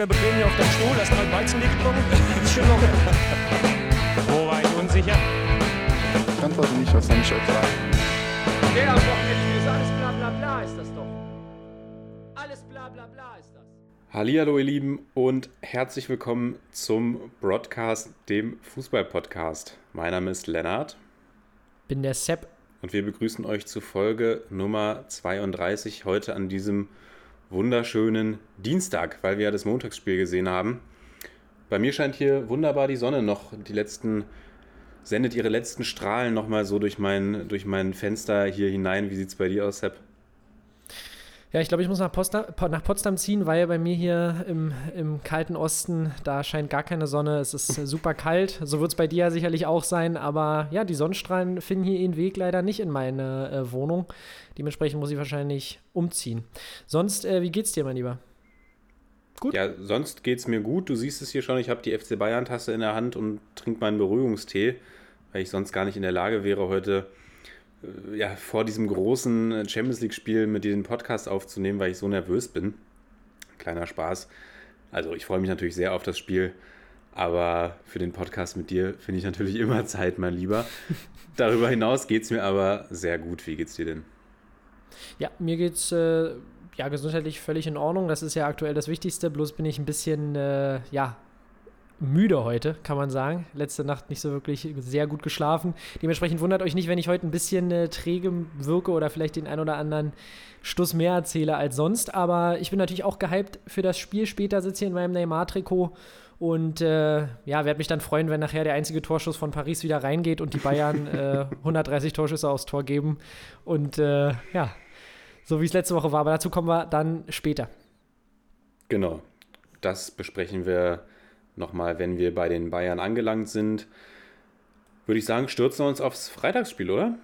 hier locker bequem hier auf deinem Stuhl, hast mal Weizen getrunken. Ist schon locker. Wo war ich unsicher? Ich antworte nicht, ich euch sagen? Der am Wochenende ist alles bla bla bla ist das doch. Alles bla bla bla ist das. Hallihallo ihr Lieben und herzlich willkommen zum Broadcast, dem Fußball-Podcast. Mein Name ist Lennart Bin der Sepp. und wir begrüßen euch zu Folge Nummer 32 heute an diesem wunderschönen Dienstag, weil wir ja das Montagsspiel gesehen haben. Bei mir scheint hier wunderbar die Sonne noch, die letzten, sendet ihre letzten Strahlen nochmal so durch mein, durch mein Fenster hier hinein. Wie sieht es bei dir aus, Sepp? Ja, ich glaube, ich muss nach Potsdam, nach Potsdam ziehen, weil bei mir hier im, im kalten Osten, da scheint gar keine Sonne. Es ist super kalt. So wird es bei dir ja sicherlich auch sein. Aber ja, die Sonnenstrahlen finden hier ihren Weg leider nicht in meine äh, Wohnung. Dementsprechend muss ich wahrscheinlich umziehen. Sonst, äh, wie geht's dir, mein Lieber? Gut. Ja, sonst geht's mir gut. Du siehst es hier schon, ich habe die FC Bayern-Tasse in der Hand und trinke meinen Beruhigungstee, weil ich sonst gar nicht in der Lage wäre, heute äh, ja, vor diesem großen Champions League-Spiel mit dir den Podcast aufzunehmen, weil ich so nervös bin. Kleiner Spaß. Also ich freue mich natürlich sehr auf das Spiel, aber für den Podcast mit dir finde ich natürlich immer Zeit, mein Lieber. Darüber hinaus geht's mir aber sehr gut. Wie geht's dir denn? Ja, mir geht's äh, ja gesundheitlich völlig in Ordnung. Das ist ja aktuell das Wichtigste. Bloß bin ich ein bisschen äh, ja müde heute, kann man sagen. Letzte Nacht nicht so wirklich sehr gut geschlafen. Dementsprechend wundert euch nicht, wenn ich heute ein bisschen äh, träge wirke oder vielleicht den ein oder anderen Stuss mehr erzähle als sonst. Aber ich bin natürlich auch gehypt für das Spiel. Später sitze ich in meinem Neymar-Trikot und äh, ja, werde mich dann freuen, wenn nachher der einzige Torschuss von Paris wieder reingeht und die Bayern äh, 130 Torschüsse aufs Tor geben. Und äh, ja, so wie es letzte Woche war. Aber dazu kommen wir dann später. Genau, das besprechen wir nochmal, wenn wir bei den Bayern angelangt sind. Würde ich sagen, stürzen wir uns aufs Freitagsspiel, oder?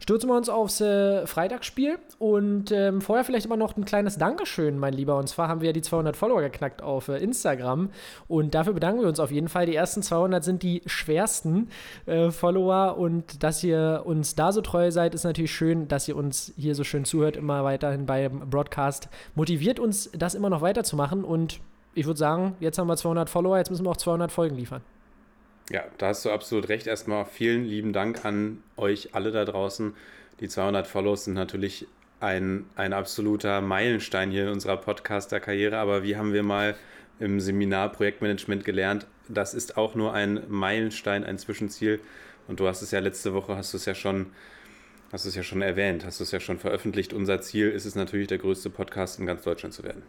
Stürzen wir uns aufs äh, Freitagsspiel und ähm, vorher vielleicht immer noch ein kleines Dankeschön, mein Lieber. Und zwar haben wir ja die 200 Follower geknackt auf äh, Instagram und dafür bedanken wir uns auf jeden Fall. Die ersten 200 sind die schwersten äh, Follower und dass ihr uns da so treu seid, ist natürlich schön, dass ihr uns hier so schön zuhört, immer weiterhin beim Broadcast. Motiviert uns, das immer noch weiterzumachen und ich würde sagen, jetzt haben wir 200 Follower, jetzt müssen wir auch 200 Folgen liefern. Ja, da hast du absolut recht. Erstmal vielen lieben Dank an euch alle da draußen. Die 200 Follows sind natürlich ein, ein absoluter Meilenstein hier in unserer Podcaster-Karriere. Aber wie haben wir mal im Seminar Projektmanagement gelernt, das ist auch nur ein Meilenstein, ein Zwischenziel. Und du hast es ja letzte Woche, hast du es ja schon, hast du es ja schon erwähnt, hast du es ja schon veröffentlicht. Unser Ziel ist es natürlich, der größte Podcast in ganz Deutschland zu werden.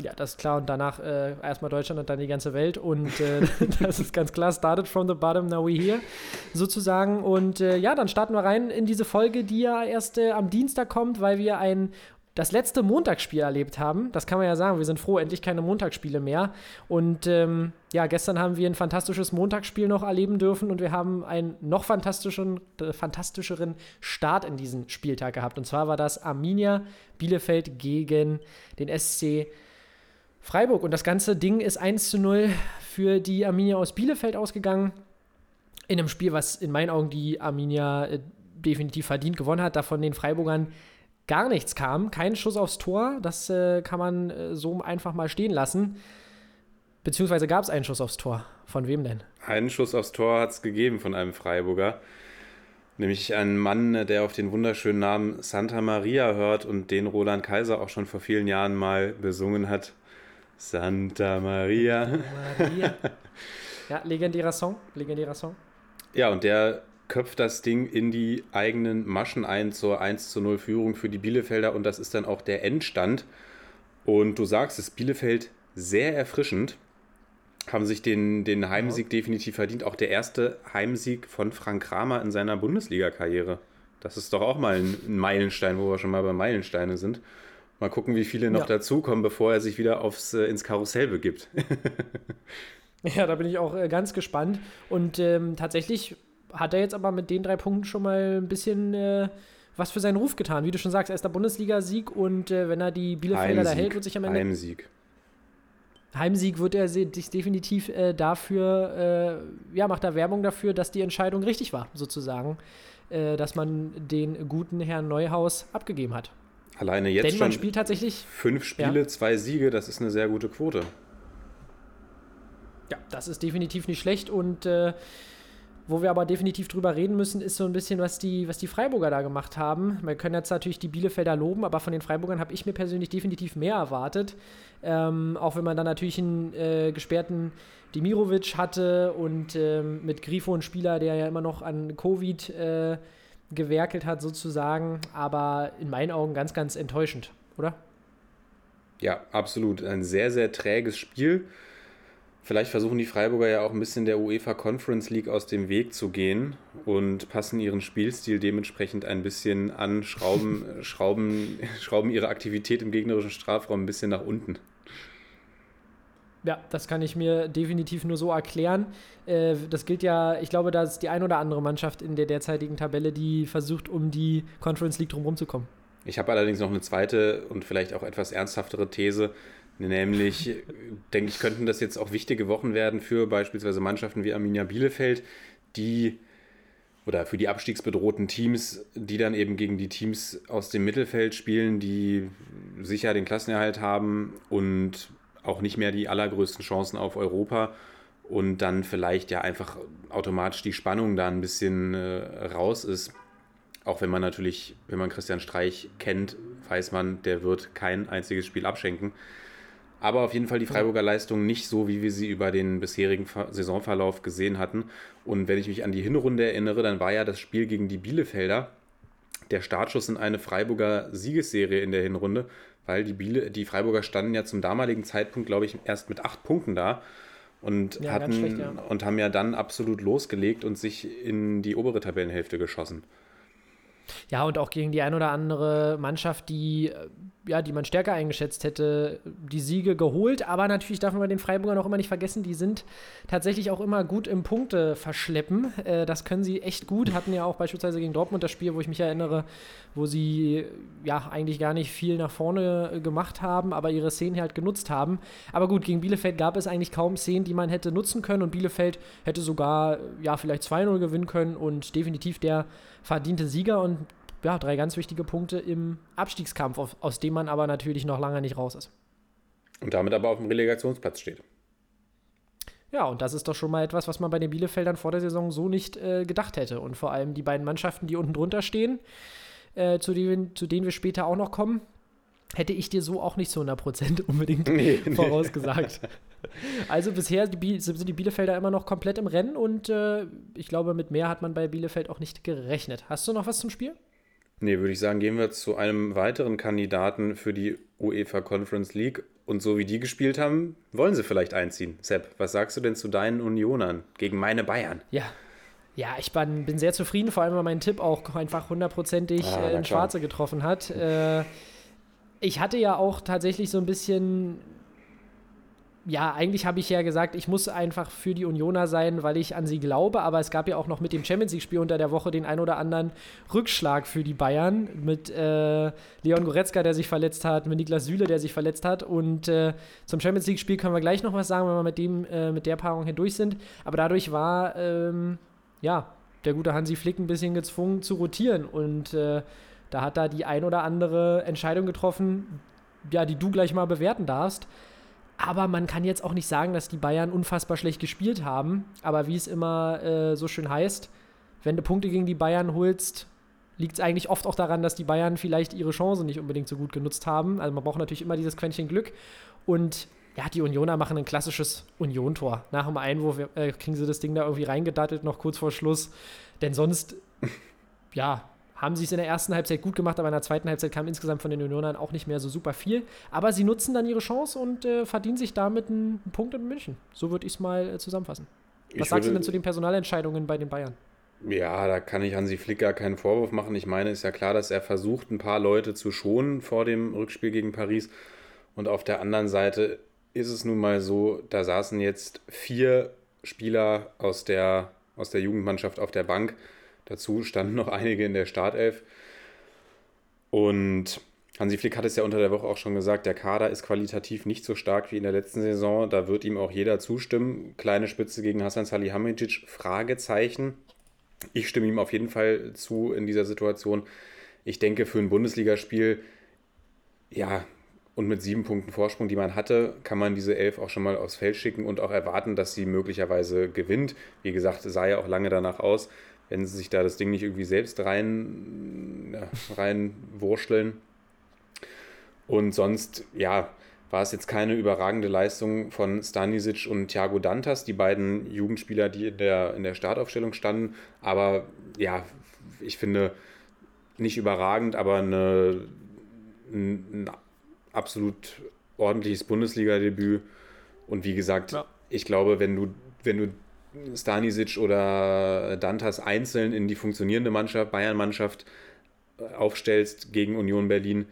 Ja, das ist klar. Und danach äh, erstmal Deutschland und dann die ganze Welt. Und äh, das ist ganz klar. Started from the bottom, now we here. Sozusagen. Und äh, ja, dann starten wir rein in diese Folge, die ja erst äh, am Dienstag kommt, weil wir ein das letzte Montagsspiel erlebt haben. Das kann man ja sagen. Wir sind froh, endlich keine Montagsspiele mehr. Und ähm, ja, gestern haben wir ein fantastisches Montagsspiel noch erleben dürfen und wir haben einen noch fantastischeren, äh, fantastischeren Start in diesen Spieltag gehabt. Und zwar war das Arminia Bielefeld gegen den SC Freiburg. Und das ganze Ding ist 1 zu 0 für die Arminia aus Bielefeld ausgegangen. In einem Spiel, was in meinen Augen die Arminia äh, definitiv verdient gewonnen hat, da von den Freiburgern gar nichts kam. Kein Schuss aufs Tor, das äh, kann man äh, so einfach mal stehen lassen. Beziehungsweise gab es einen Schuss aufs Tor. Von wem denn? Einen Schuss aufs Tor hat es gegeben von einem Freiburger. Nämlich ein Mann, der auf den wunderschönen Namen Santa Maria hört und den Roland Kaiser auch schon vor vielen Jahren mal besungen hat. Santa Maria. Maria. ja, legendärer Song. Legendärer Song. Ja, und der köpft das Ding in die eigenen Maschen ein zur 1 zu 0 Führung für die Bielefelder und das ist dann auch der Endstand. Und du sagst es, Bielefeld sehr erfrischend, haben sich den, den Heimsieg ja. definitiv verdient. Auch der erste Heimsieg von Frank Kramer in seiner Bundesliga-Karriere. Das ist doch auch mal ein Meilenstein, wo wir schon mal bei Meilensteine sind. Mal gucken, wie viele noch ja. dazukommen, bevor er sich wieder aufs, äh, ins Karussell begibt. ja, da bin ich auch äh, ganz gespannt. Und ähm, tatsächlich hat er jetzt aber mit den drei Punkten schon mal ein bisschen äh, was für seinen Ruf getan. Wie du schon sagst, erster Bundesliga-Sieg und äh, wenn er die Bielefelder da hält, wird sich am Ende. Heimsieg. Heimsieg wird er sich definitiv äh, dafür, äh, ja, macht er Werbung dafür, dass die Entscheidung richtig war, sozusagen. äh, dass man den guten Herrn Neuhaus abgegeben hat. Alleine jetzt Denn man schon spielt tatsächlich, fünf Spiele, Ja. zwei Siege, das ist eine sehr gute Quote. ja, das ist definitiv nicht schlecht und äh, wo wir aber definitiv drüber reden müssen, ist so ein bisschen, was die, was die Freiburger da gemacht haben. Wir können jetzt natürlich die Bielefelder loben, aber von den Freiburgern habe ich mir persönlich definitiv mehr erwartet. Ähm, auch wenn man dann natürlich einen äh, gesperrten Dimirovic hatte und ähm, mit Grifo einen Spieler, der ja immer noch an Covid äh, gewerkelt hat, sozusagen. Aber in meinen Augen ganz, ganz enttäuschend, oder? Ja, absolut. Ein sehr, sehr träges Spiel. Vielleicht versuchen die Freiburger ja auch ein bisschen der UEFA Conference League aus dem Weg zu gehen und passen ihren Spielstil dementsprechend ein bisschen an, schrauben, schrauben, schrauben ihre Aktivität im gegnerischen Strafraum ein bisschen nach unten. Ja, das kann ich mir definitiv nur so erklären. Äh, das gilt ja, ich glaube, da ist die ein oder andere Mannschaft in der derzeitigen Tabelle, die versucht, um die Conference League drumherum zu kommen. Ich habe allerdings noch eine zweite und vielleicht auch etwas ernsthaftere These, nämlich denke ich, könnten das jetzt auch wichtige Wochen werden für beispielsweise Mannschaften wie Arminia Bielefeld, die oder für die abstiegsbedrohten Teams, die dann eben gegen die Teams aus dem Mittelfeld spielen, die sicher den Klassenerhalt haben und auch nicht mehr die allergrößten Chancen auf Europa und dann vielleicht ja einfach automatisch die Spannung da ein bisschen äh, raus ist. Auch wenn man natürlich, wenn man Christian Streich kennt, weiß man, der wird kein einziges Spiel abschenken. Aber auf jeden Fall die Freiburger Leistung nicht so, wie wir sie über den bisherigen Ver- Saisonverlauf gesehen hatten. Und wenn ich mich an die Hinrunde erinnere, dann war ja das Spiel gegen die Bielefelder der Startschuss in eine Freiburger Siegesserie in der Hinrunde, weil die, Biele, die Freiburger standen ja zum damaligen Zeitpunkt, glaube ich, erst mit acht Punkten da und, Ja, hatten, schlecht, ja. und haben ja dann absolut losgelegt und sich in die obere Tabellenhälfte geschossen. Ja, und auch gegen die ein oder andere Mannschaft, die, äh, ja, die man stärker eingeschätzt hätte, die Siege geholt. Aber natürlich darf man den Freiburgern auch immer nicht vergessen, die sind tatsächlich auch immer gut im Punkte verschleppen. Äh, das können sie echt gut. Hatten ja auch beispielsweise gegen Dortmund das Spiel, wo ich mich erinnere, wo sie ja eigentlich gar nicht viel nach vorne äh, gemacht haben, aber ihre Szenen halt genutzt haben. Aber gut, gegen Bielefeld gab es eigentlich kaum Szenen, die man hätte nutzen können und Bielefeld hätte sogar ja vielleicht 2-0 gewinnen können und definitiv der verdiente Sieger und ja, drei ganz wichtige Punkte im Abstiegskampf, auf, aus dem man aber natürlich noch lange nicht raus ist. Und damit aber auf dem Relegationsplatz steht. Ja, und das ist doch schon mal etwas, was man bei den Bielefeldern vor der Saison so nicht äh, gedacht hätte. Und vor allem die beiden Mannschaften, die unten drunter stehen, äh, zu, denen, zu denen wir später auch noch kommen, hätte ich dir so auch nicht zu 100% unbedingt Nee, nee. vorausgesagt. Also bisher die sind die Bielefelder immer noch komplett im Rennen und äh, ich glaube, mit mehr hat man bei Bielefeld auch nicht gerechnet. Hast du noch was zum Spiel? Nee, würde ich sagen, gehen wir zu einem weiteren Kandidaten für die UEFA Conference League. Und so wie die gespielt haben, wollen sie vielleicht einziehen. Sepp, was sagst du denn zu deinen Unionern gegen meine Bayern? Ja. Ja, ich bin, bin sehr zufrieden, vor allem weil mein Tipp auch einfach hundertprozentig Ah, äh, in. Schwarze getroffen hat. Äh, ich hatte ja auch tatsächlich so ein bisschen. Ja, eigentlich habe ich ja gesagt, ich muss einfach für die Unioner sein, weil ich an sie glaube, aber es gab ja auch noch mit dem Champions League-Spiel unter der Woche den ein oder anderen Rückschlag für die Bayern mit äh, Leon Goretzka, der sich verletzt hat, mit Niklas Süle, der sich verletzt hat und äh, zum Champions League-Spiel können wir gleich noch was sagen, wenn wir mit, dem, äh, mit der Paarung hier durch sind, aber dadurch war, ähm, ja, der gute Hansi Flick ein bisschen gezwungen zu rotieren und äh, da hat er die ein oder andere Entscheidung getroffen, ja, die du gleich mal bewerten darfst. Aber man kann jetzt auch nicht sagen, dass die Bayern unfassbar schlecht gespielt haben. Aber wie es immer äh, so schön heißt, wenn du Punkte gegen die Bayern holst, liegt es eigentlich oft auch daran, dass die Bayern vielleicht ihre Chance nicht unbedingt so gut genutzt haben. Also man braucht natürlich immer dieses Quäntchen Glück. Und ja, die Unioner machen ein klassisches Union-Tor. Nach dem Einwurf äh, kriegen sie das Ding da irgendwie reingedattelt, noch kurz vor Schluss. Denn sonst, ja, haben sie es in der ersten Halbzeit gut gemacht, aber in der zweiten Halbzeit kam insgesamt von den Unionern auch nicht mehr so super viel. Aber sie nutzen dann ihre Chance und äh, verdienen sich damit einen, einen Punkt in München. So würde ich es mal äh, zusammenfassen. Was Ich sagst du würde- denn zu den Personalentscheidungen bei den Bayern? Ja, da kann ich Hansi Flick gar keinen Vorwurf machen. Ich meine, ist ja klar, dass er versucht, ein paar Leute zu schonen vor dem Rückspiel gegen Paris. Und auf der anderen Seite ist es nun mal so, da saßen jetzt vier Spieler aus der, aus der Jugendmannschaft auf der Bank. Dazu standen noch einige in der Startelf. Und Hansi Flick hat es ja unter der Woche auch schon gesagt, der Kader ist qualitativ nicht so stark wie in der letzten Saison. Da wird ihm auch jeder zustimmen. Kleine Spitze gegen Hassan Salihamidzic, Fragezeichen. Ich stimme ihm auf jeden Fall zu in dieser Situation. Ich denke, für ein Bundesligaspiel, ja, und mit sieben Punkten Vorsprung, die man hatte, kann man diese Elf auch schon mal aufs Feld schicken und auch erwarten, dass sie möglicherweise gewinnt. Wie gesagt, sah ja auch lange danach aus, wenn sie sich da das Ding nicht irgendwie selbst rein, ja, reinwurschteln. Und sonst, ja, war es jetzt keine überragende Leistung von Stanisic und Thiago Dantas, die beiden Jugendspieler, die in der, in der Startaufstellung standen. Aber ja, ich finde nicht überragend, aber eine, ein absolut ordentliches Bundesliga-Debüt. Und wie gesagt, ja. ich glaube, wenn du, wenn du Stanisic oder Dantas einzeln in die funktionierende Mannschaft, Bayern-Mannschaft aufstellst gegen Union Berlin,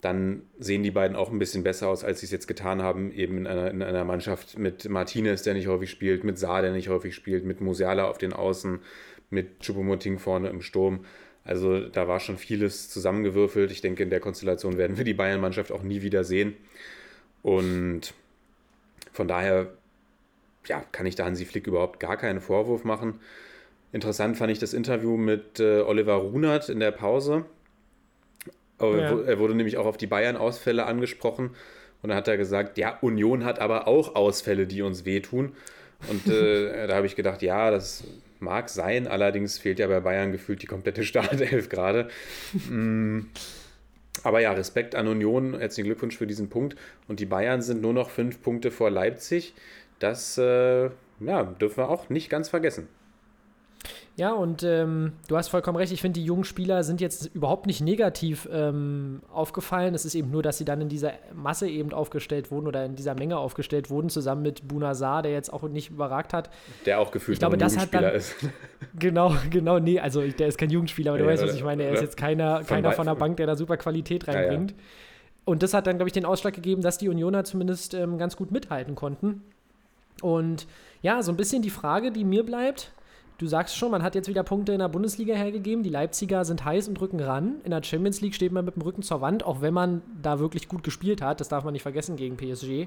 dann sehen die beiden auch ein bisschen besser aus, als sie es jetzt getan haben, eben in einer, in einer Mannschaft mit Martinez, der nicht häufig spielt, mit Saar, der nicht häufig spielt, mit Musiala auf den Außen, mit Chupomoting vorne im Sturm. Also da war schon vieles zusammengewürfelt. Ich denke, in der Konstellation werden wir die Bayern-Mannschaft auch nie wieder sehen. Und von daher ja, kann ich da Hansi Flick überhaupt gar keinen Vorwurf machen. Interessant fand ich das Interview mit äh, Oliver Runert in der Pause ja. Er wurde nämlich auch auf die Bayern-Ausfälle angesprochen und dann hat er gesagt, ja, Union hat aber auch Ausfälle, die uns wehtun. Und äh, da habe ich gedacht, ja, das mag sein, allerdings fehlt ja bei Bayern gefühlt die komplette Startelf gerade. mm. Aber ja, Respekt an Union, herzlichen Glückwunsch für diesen Punkt. Und die Bayern sind nur noch fünf Punkte vor Leipzig. Das äh, ja, dürfen wir auch nicht ganz vergessen. Ja, und ähm, du hast vollkommen recht. Ich finde, die jungen Spieler sind jetzt überhaupt nicht negativ ähm, aufgefallen. Es ist eben nur, dass sie dann in dieser Masse eben aufgestellt wurden oder in dieser Menge aufgestellt wurden, zusammen mit Bunazar, der jetzt auch nicht überragt hat. Der auch gefühlt ich glaube, ein Jugendspieler dann, ist. Genau, genau. Nee, also der ist kein Jugendspieler, aber ja, du weißt, was ich meine. Er ist jetzt keiner von, keiner von der Bank, der da super Qualität reinbringt. Ja, ja. Und das hat dann, glaube ich, den Ausschlag gegeben, dass die Unioner zumindest ähm, ganz gut mithalten konnten. Und ja, so ein bisschen die Frage, die mir bleibt, Du sagst schon, man hat jetzt wieder Punkte in der Bundesliga hergegeben. Die Leipziger sind heiß und rücken ran. In der Champions League steht man mit dem Rücken zur Wand, auch wenn man da wirklich gut gespielt hat. Das darf man nicht vergessen gegen PSG.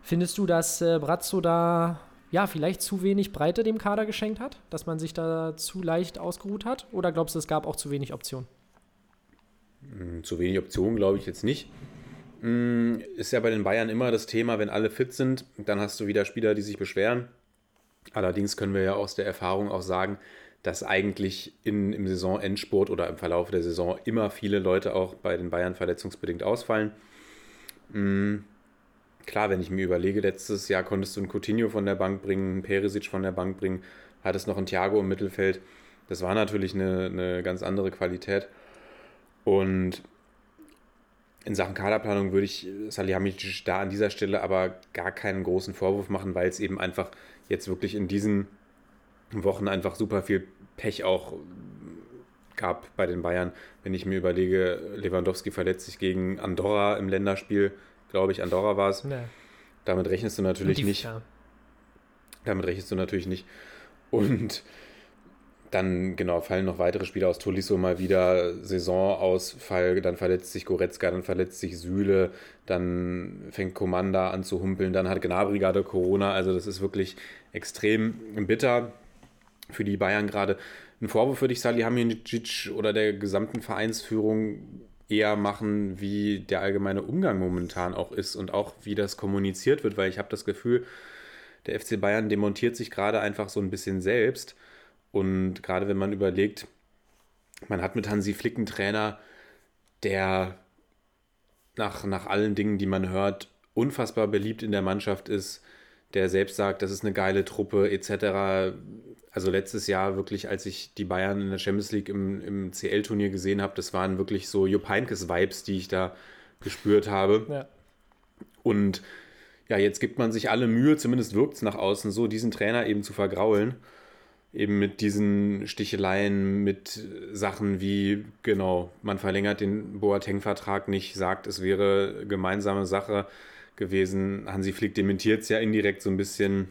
Findest du, dass äh, Brazzo da ja vielleicht zu wenig Breite dem Kader geschenkt hat? Dass man sich da zu leicht ausgeruht hat? Oder glaubst du, es gab auch zu wenig Optionen? Hm, zu wenig Optionen glaube ich jetzt nicht. Hm, ist ja bei den Bayern immer das Thema, wenn alle fit sind, dann hast du wieder Spieler, die sich beschweren. Allerdings können wir ja aus der Erfahrung auch sagen, dass eigentlich in, im Saisonendsport oder im Verlauf der Saison immer viele Leute auch bei den Bayern verletzungsbedingt ausfallen. Mhm. Klar, wenn ich mir überlege, letztes Jahr konntest du einen Coutinho von der Bank bringen, einen Perisic von der Bank bringen, hattest noch einen Thiago im Mittelfeld. Das war natürlich eine, eine ganz andere Qualität. Und in Sachen Kaderplanung würde ich Salihamidzic da an dieser Stelle aber gar keinen großen Vorwurf machen, weil es eben einfach jetzt wirklich in diesen Wochen einfach super viel Pech auch gab bei den Bayern. Wenn ich mir überlege, Lewandowski verletzt sich gegen Andorra im Länderspiel, glaube ich, Andorra war es. Nee. Damit rechnest du natürlich die, nicht. Ja. Damit rechnest du natürlich nicht. Und dann, genau, fallen noch weitere Spieler aus Tolisso mal wieder, Saisonausfall, dann verletzt sich Goretzka, dann verletzt sich Süle, dann fängt Komanda an zu humpeln, dann hat Gnabry gerade Corona, also das ist wirklich extrem bitter für die Bayern gerade. Ein Vorwurf würde ich Salihamidzic oder der gesamten Vereinsführung eher machen, wie der allgemeine Umgang momentan auch ist und auch wie das kommuniziert wird, weil ich habe das Gefühl, der FC Bayern demontiert sich gerade einfach so ein bisschen selbst und gerade wenn man überlegt, man hat mit Hansi Flick einen Trainer, der nach, nach allen Dingen, die man hört, unfassbar beliebt in der Mannschaft ist, der selbst sagt, das ist eine geile Truppe etc. Also letztes Jahr wirklich, als ich die Bayern in der Champions League im, im CL-Turnier gesehen habe, das waren wirklich so Jupp Heynckes-Vibes, die ich da gespürt habe. Ja. Und ja, jetzt gibt man sich alle Mühe, zumindest wirkt es nach außen so, diesen Trainer eben zu vergraulen eben mit diesen Sticheleien, mit Sachen wie, genau, man verlängert den Boateng-Vertrag nicht, sagt, es wäre gemeinsame Sache gewesen. Hansi Flick dementiert es ja indirekt so ein bisschen.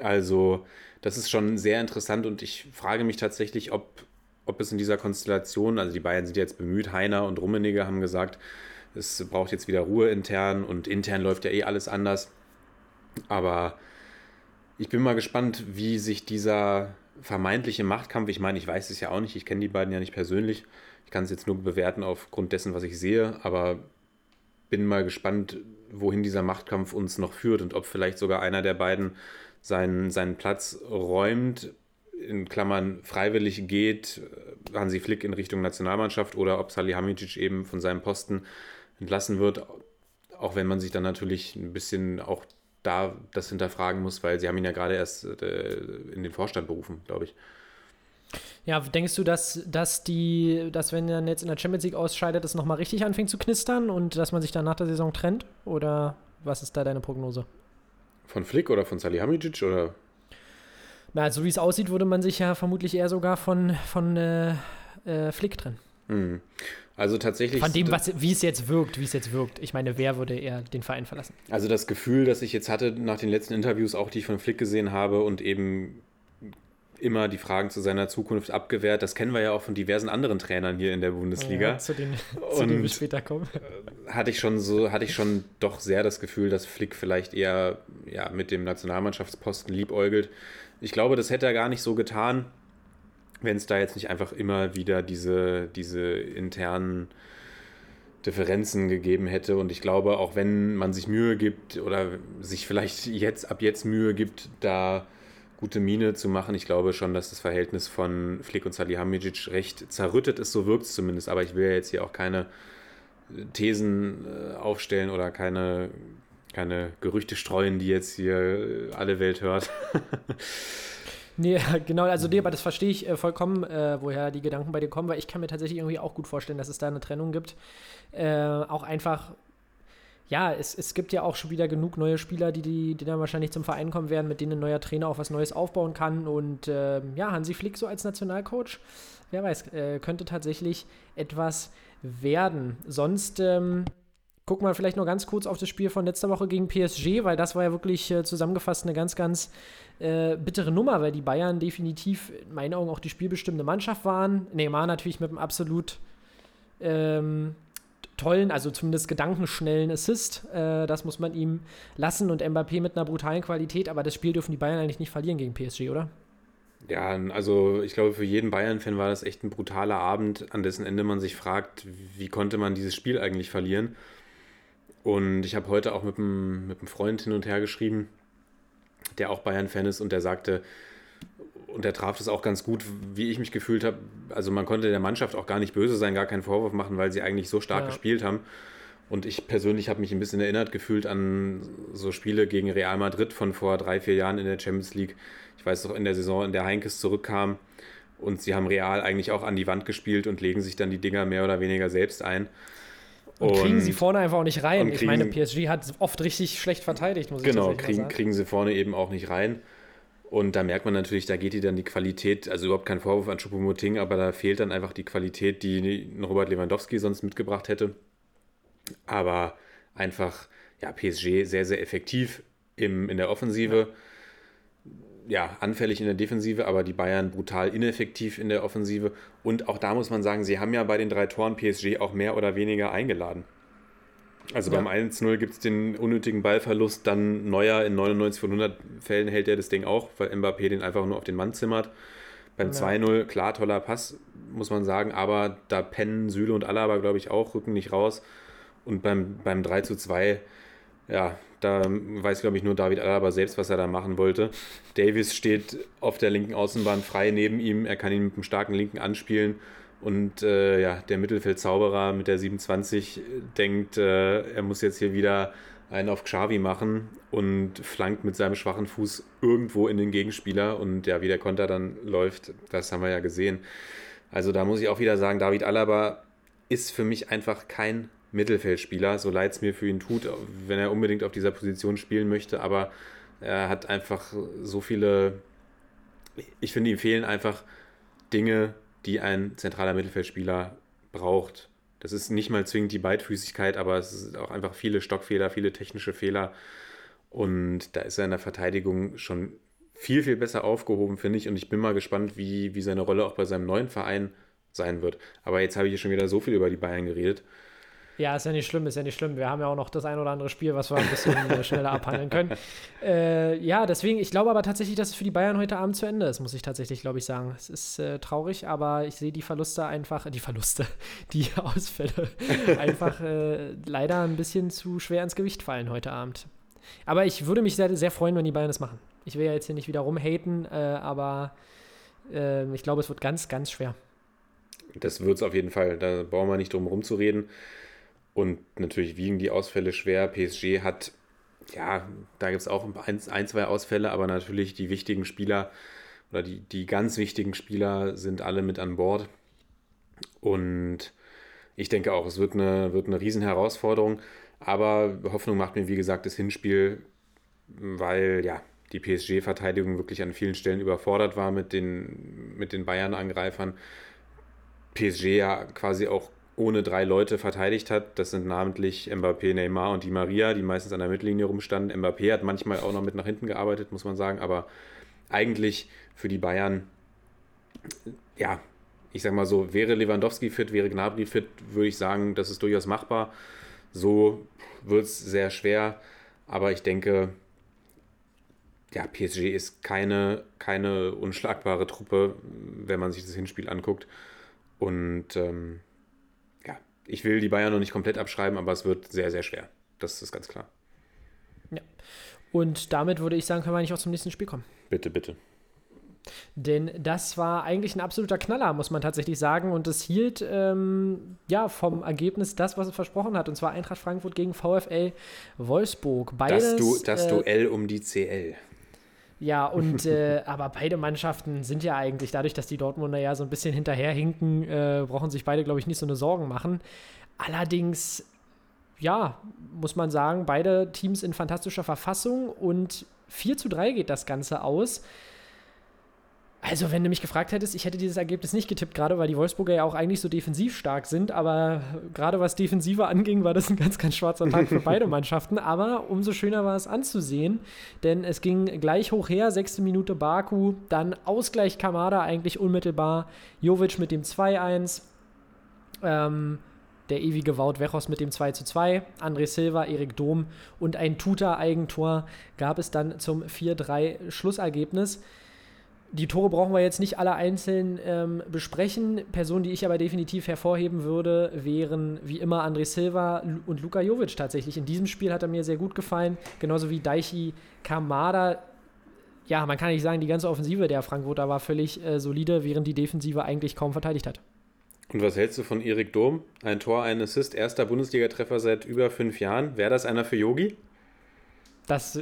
Also, das ist schon sehr interessant und ich frage mich tatsächlich, ob, ob es in dieser Konstellation, also die beiden sind jetzt bemüht, Heiner und Rummenigge haben gesagt, es braucht jetzt wieder Ruhe intern und intern läuft ja eh alles anders. Aber ich bin mal gespannt, wie sich dieser vermeintliche Machtkampf, ich meine, ich weiß es ja auch nicht, ich kenne die beiden ja nicht persönlich. Ich kann es jetzt nur bewerten aufgrund dessen, was ich sehe, aber bin mal gespannt, wohin dieser Machtkampf uns noch führt und ob vielleicht sogar einer der beiden seinen, seinen Platz räumt, in Klammern freiwillig geht, äh, Hansi Flick in Richtung Nationalmannschaft oder ob Salihamidzic eben von seinem Posten entlassen wird, auch wenn man sich dann natürlich ein bisschen auch da das hinterfragen muss, weil sie haben ihn ja gerade erst äh, in den Vorstand berufen, glaube ich. Ja, denkst du, dass, dass die, dass wenn er jetzt in der Champions League ausscheidet, es nochmal richtig anfängt zu knistern und dass man sich dann nach der Saison trennt? Oder was ist da deine Prognose? Von Flick oder von Salihamidzic oder? Na, so wie es aussieht, würde man sich ja vermutlich eher sogar von, von äh, äh, Flick trennen. Hm. Also tatsächlich. Von dem, was, wie es jetzt wirkt, wie es jetzt wirkt. Ich meine, wer würde eher den Verein verlassen? Also das Gefühl, das ich jetzt hatte nach den letzten Interviews, auch die ich von Flick gesehen habe und eben immer die Fragen zu seiner Zukunft abgewehrt. Das kennen wir ja auch von diversen anderen Trainern hier in der Bundesliga. Ja, zu, den, zu denen wir später kommen. Äh, hatte ich schon so, hatte ich schon doch sehr das Gefühl, dass Flick vielleicht eher ja, mit dem Nationalmannschaftsposten liebäugelt. Ich glaube, das hätte er gar nicht so getan, wenn es da jetzt nicht einfach immer wieder diese, diese internen Differenzen gegeben hätte. Und ich glaube, auch wenn man sich Mühe gibt oder sich vielleicht jetzt ab jetzt Mühe gibt, da gute Miene zu machen. Ich glaube schon, dass das Verhältnis von Flick und Salihamidzic recht zerrüttet ist, so wirkt es zumindest. Aber ich will ja jetzt hier auch keine Thesen äh, aufstellen oder keine, keine Gerüchte streuen, die jetzt hier äh, alle Welt hört. Nee, genau, also nee, aber das verstehe ich äh, vollkommen, äh, woher die Gedanken bei dir kommen, weil ich kann mir tatsächlich irgendwie auch gut vorstellen, dass es da eine Trennung gibt. Äh, auch einfach, ja, es, es gibt ja auch schon wieder genug neue Spieler, die, die, die dann wahrscheinlich zum Verein kommen werden, mit denen ein neuer Trainer auch was Neues aufbauen kann. Und ähm, ja, Hansi Flick so als Nationalcoach, wer weiß, äh, könnte tatsächlich etwas werden. Sonst ähm, gucken wir vielleicht noch ganz kurz auf das Spiel von letzter Woche gegen PSG, weil das war ja wirklich äh, zusammengefasst eine ganz, ganz äh, bittere Nummer, weil die Bayern definitiv in meinen Augen auch die spielbestimmende Mannschaft waren. Neymar natürlich mit einem absolut ähm, tollen, also zumindest gedankenschnellen Assist. Äh, das muss man ihm lassen und Mbappé mit einer brutalen Qualität, aber das Spiel dürfen die Bayern eigentlich nicht verlieren gegen PSG, oder? Ja, also ich glaube, für jeden Bayern-Fan war das echt ein brutaler Abend, an dessen Ende man sich fragt, wie konnte man dieses Spiel eigentlich verlieren? Und ich habe heute auch mit einem, mit einem Freund hin und her geschrieben, der auch Bayern-Fan ist und der sagte, und er traf das auch ganz gut, wie ich mich gefühlt habe. Also man konnte der Mannschaft auch gar nicht böse sein, gar keinen Vorwurf machen, weil sie eigentlich so stark ja. gespielt haben. Und ich persönlich habe mich ein bisschen erinnert gefühlt an so Spiele gegen Real Madrid von vor drei, vier Jahren in der Champions League. Ich weiß doch in der Saison, in der Heinkes zurückkam und sie haben Real eigentlich auch an die Wand gespielt und legen sich dann die Dinger mehr oder weniger selbst ein. Und, und kriegen sie vorne einfach auch nicht rein. Ich meine, PSG hat oft richtig schlecht verteidigt, muss genau, ich kriegen, sagen. Genau, kriegen sie vorne eben auch nicht rein. Und da merkt man natürlich, da geht die dann die Qualität, also überhaupt kein Vorwurf an Choupo-Moting, aber da fehlt dann einfach die Qualität, die Robert Lewandowski sonst mitgebracht hätte. Aber einfach, ja, PSG sehr, sehr effektiv im, in der Offensive. Ja. Ja, anfällig in der Defensive, aber die Bayern brutal ineffektiv in der Offensive. Und auch da muss man sagen, sie haben ja bei den drei Toren PSG auch mehr oder weniger eingeladen. Also ja. beim 1-0 gibt es den unnötigen Ballverlust, dann Neuer in 99 von 100 Fällen hält er das Ding auch, weil Mbappé den einfach nur auf den Mann zimmert. Beim ja. 2-0, klar, toller Pass, muss man sagen, aber da pennen Süle und Alaba, glaube ich, auch, rücken nicht raus. Und beim, beim 3 2, ja, da weiß, glaube ich, nur David Alaba selbst, was er da machen wollte. Davis steht auf der linken Außenbahn frei neben ihm, er kann ihn mit einem starken Linken anspielen und äh, ja, der Mittelfeldzauberer mit der 27 denkt, äh, er muss jetzt hier wieder einen auf Xavi machen und flankt mit seinem schwachen Fuß irgendwo in den Gegenspieler. Und ja, wie der Konter dann läuft, das haben wir ja gesehen. Also da muss ich auch wieder sagen, David Alaba ist für mich einfach kein Mittelfeldspieler, so leid es mir für ihn tut, wenn er unbedingt auf dieser Position spielen möchte. Aber er hat einfach so viele, ich finde, ihm fehlen einfach Dinge, die ein zentraler Mittelfeldspieler braucht. Das ist nicht mal zwingend die Beidfüßigkeit, aber es sind auch einfach viele Stockfehler, viele technische Fehler. Und da ist er in der Verteidigung schon viel, viel besser aufgehoben, finde ich. Und ich bin mal gespannt, wie, wie seine Rolle auch bei seinem neuen Verein sein wird. Aber jetzt habe ich hier schon wieder so viel über die Bayern geredet. Ja, ist ja nicht schlimm, ist ja nicht schlimm. Wir haben ja auch noch das ein oder andere Spiel, was wir ein bisschen äh, schneller abhandeln können. Äh, ja, deswegen, ich glaube aber tatsächlich, dass es für die Bayern heute Abend zu Ende ist, muss ich tatsächlich, glaube ich, sagen. Es ist äh, traurig, aber ich sehe die Verluste einfach, die Verluste, die Ausfälle einfach äh, leider ein bisschen zu schwer ins Gewicht fallen heute Abend. Aber ich würde mich sehr, sehr freuen, wenn die Bayern das machen. Ich will ja jetzt hier nicht wieder rumhaten, äh, aber äh, ich glaube, es wird ganz, ganz schwer. Das wird es auf jeden Fall. Da brauchen wir nicht drum herum zu reden. Und natürlich wiegen die Ausfälle schwer. PSG hat, ja, da gibt es auch ein, ein, zwei Ausfälle, aber natürlich die wichtigen Spieler oder die, die ganz wichtigen Spieler sind alle mit an Bord. Und ich denke auch, es wird eine, wird eine Riesenherausforderung. Aber Hoffnung macht mir, wie gesagt, das Hinspiel, weil ja, die PSG-Verteidigung wirklich an vielen Stellen überfordert war mit den, mit den Bayern-Angreifern. PSG ja quasi auch ohne drei Leute verteidigt hat. Das sind namentlich Mbappé, Neymar und Di Maria, die meistens an der Mittellinie rumstanden. Mbappé hat manchmal auch noch mit nach hinten gearbeitet, muss man sagen, aber eigentlich für die Bayern, ja, ich sag mal so, wäre Lewandowski fit, wäre Gnabry fit, würde ich sagen, das ist durchaus machbar. So wird es sehr schwer, aber ich denke, ja, PSG ist keine, keine unschlagbare Truppe, wenn man sich das Hinspiel anguckt. Und ähm, ich will die Bayern noch nicht komplett abschreiben, aber es wird sehr, sehr schwer. Das ist ganz klar. Ja. Und damit würde ich sagen, können wir eigentlich auch zum nächsten Spiel kommen. Bitte, bitte. Denn das war eigentlich ein absoluter Knaller, muss man tatsächlich sagen. Und es hielt ähm, ja vom Ergebnis das, was es versprochen hat. Und zwar Eintracht Frankfurt gegen VfL Wolfsburg. Beides, das, du, das äh, Duell um die CL. Ja, und äh, aber beide Mannschaften sind ja eigentlich, dadurch, dass die Dortmunder ja so ein bisschen hinterherhinken, äh, brauchen sich beide, glaube ich, nicht so eine Sorgen machen. Allerdings, ja, muss man sagen, beide Teams in fantastischer Verfassung und 4 zu 3 geht das Ganze aus. Also, wenn du mich gefragt hättest, ich hätte dieses Ergebnis nicht getippt, gerade weil die Wolfsburger ja auch eigentlich so defensiv stark sind. Aber gerade was Defensive anging, war das ein ganz, ganz schwarzer Tag für beide Mannschaften. Aber umso schöner war es anzusehen, denn es ging gleich hoch her. Sechste Minute Baku, dann Ausgleich Kamada eigentlich unmittelbar. Jovic mit dem 2-1. Ähm, der ewige Wout Wechos mit dem 2 zu 2, André Silva, Erik Dom und ein Tuta-Eigentor gab es dann zum 4-3 Schlussergebnis. Die Tore brauchen wir jetzt nicht alle einzeln ähm, besprechen. Personen, die ich aber definitiv hervorheben würde, wären wie immer André Silva und Luka Jovic tatsächlich. In diesem Spiel hat er mir sehr gut gefallen, genauso wie Daichi Kamada. Ja, man kann nicht sagen, die ganze Offensive der Frankfurter war völlig äh, solide, während die Defensive eigentlich kaum verteidigt hat. Und was hältst du von Erik Dom? Ein Tor, ein Assist, erster Bundesliga-Treffer seit über fünf Jahren. Wäre das einer für Yogi? Das.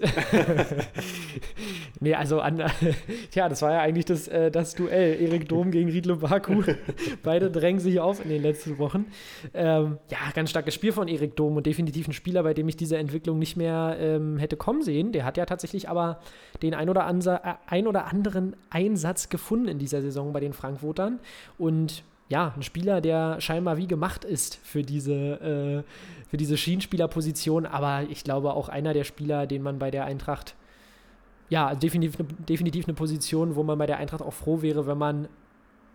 nee, also an, tja, das war ja eigentlich das, äh, das Duell. Erik Dom gegen Riedle Baku. Beide drängen sich auf in den letzten Wochen. Ähm, ja, ganz starkes Spiel von Erik Dom und definitiv ein Spieler, bei dem ich diese Entwicklung nicht mehr ähm, hätte kommen sehen. Der hat ja tatsächlich aber den ein oder, äh, ein oder anderen Einsatz gefunden in dieser Saison bei den Frankfurtern. Und ja, ein Spieler, der scheinbar wie gemacht ist für diese, äh, für diese Schienenspielerposition, aber ich glaube auch einer der Spieler, den man bei der Eintracht, ja, definitiv, definitiv eine Position, wo man bei der Eintracht auch froh wäre, wenn man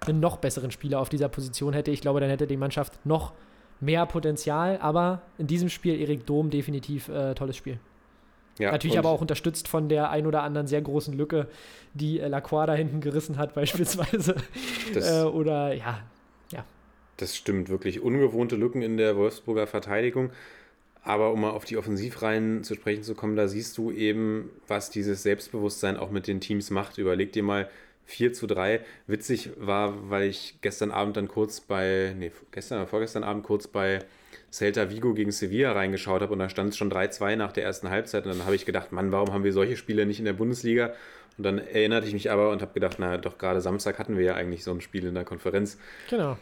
einen noch besseren Spieler auf dieser Position hätte. Ich glaube, dann hätte die Mannschaft noch mehr Potenzial, aber in diesem Spiel Erik Dom definitiv äh, tolles Spiel. Ja, Natürlich aber auch unterstützt von der ein oder anderen sehr großen Lücke, die äh, Lacroix da hinten gerissen hat, beispielsweise. äh, oder ja, das stimmt wirklich. Ungewohnte Lücken in der Wolfsburger Verteidigung. Aber um mal auf die Offensivreihen zu sprechen zu kommen, da siehst du eben, was dieses Selbstbewusstsein auch mit den Teams macht. Überleg dir mal 4 zu 3. Witzig war, weil ich gestern Abend dann kurz bei, nee, gestern oder vorgestern Abend kurz bei Celta Vigo gegen Sevilla reingeschaut habe und da stand es schon 3-2 nach der ersten Halbzeit und dann habe ich gedacht, Mann, warum haben wir solche Spiele nicht in der Bundesliga? Und dann erinnerte ich mich aber und habe gedacht, na doch, gerade Samstag hatten wir ja eigentlich so ein Spiel in der Konferenz. Genau.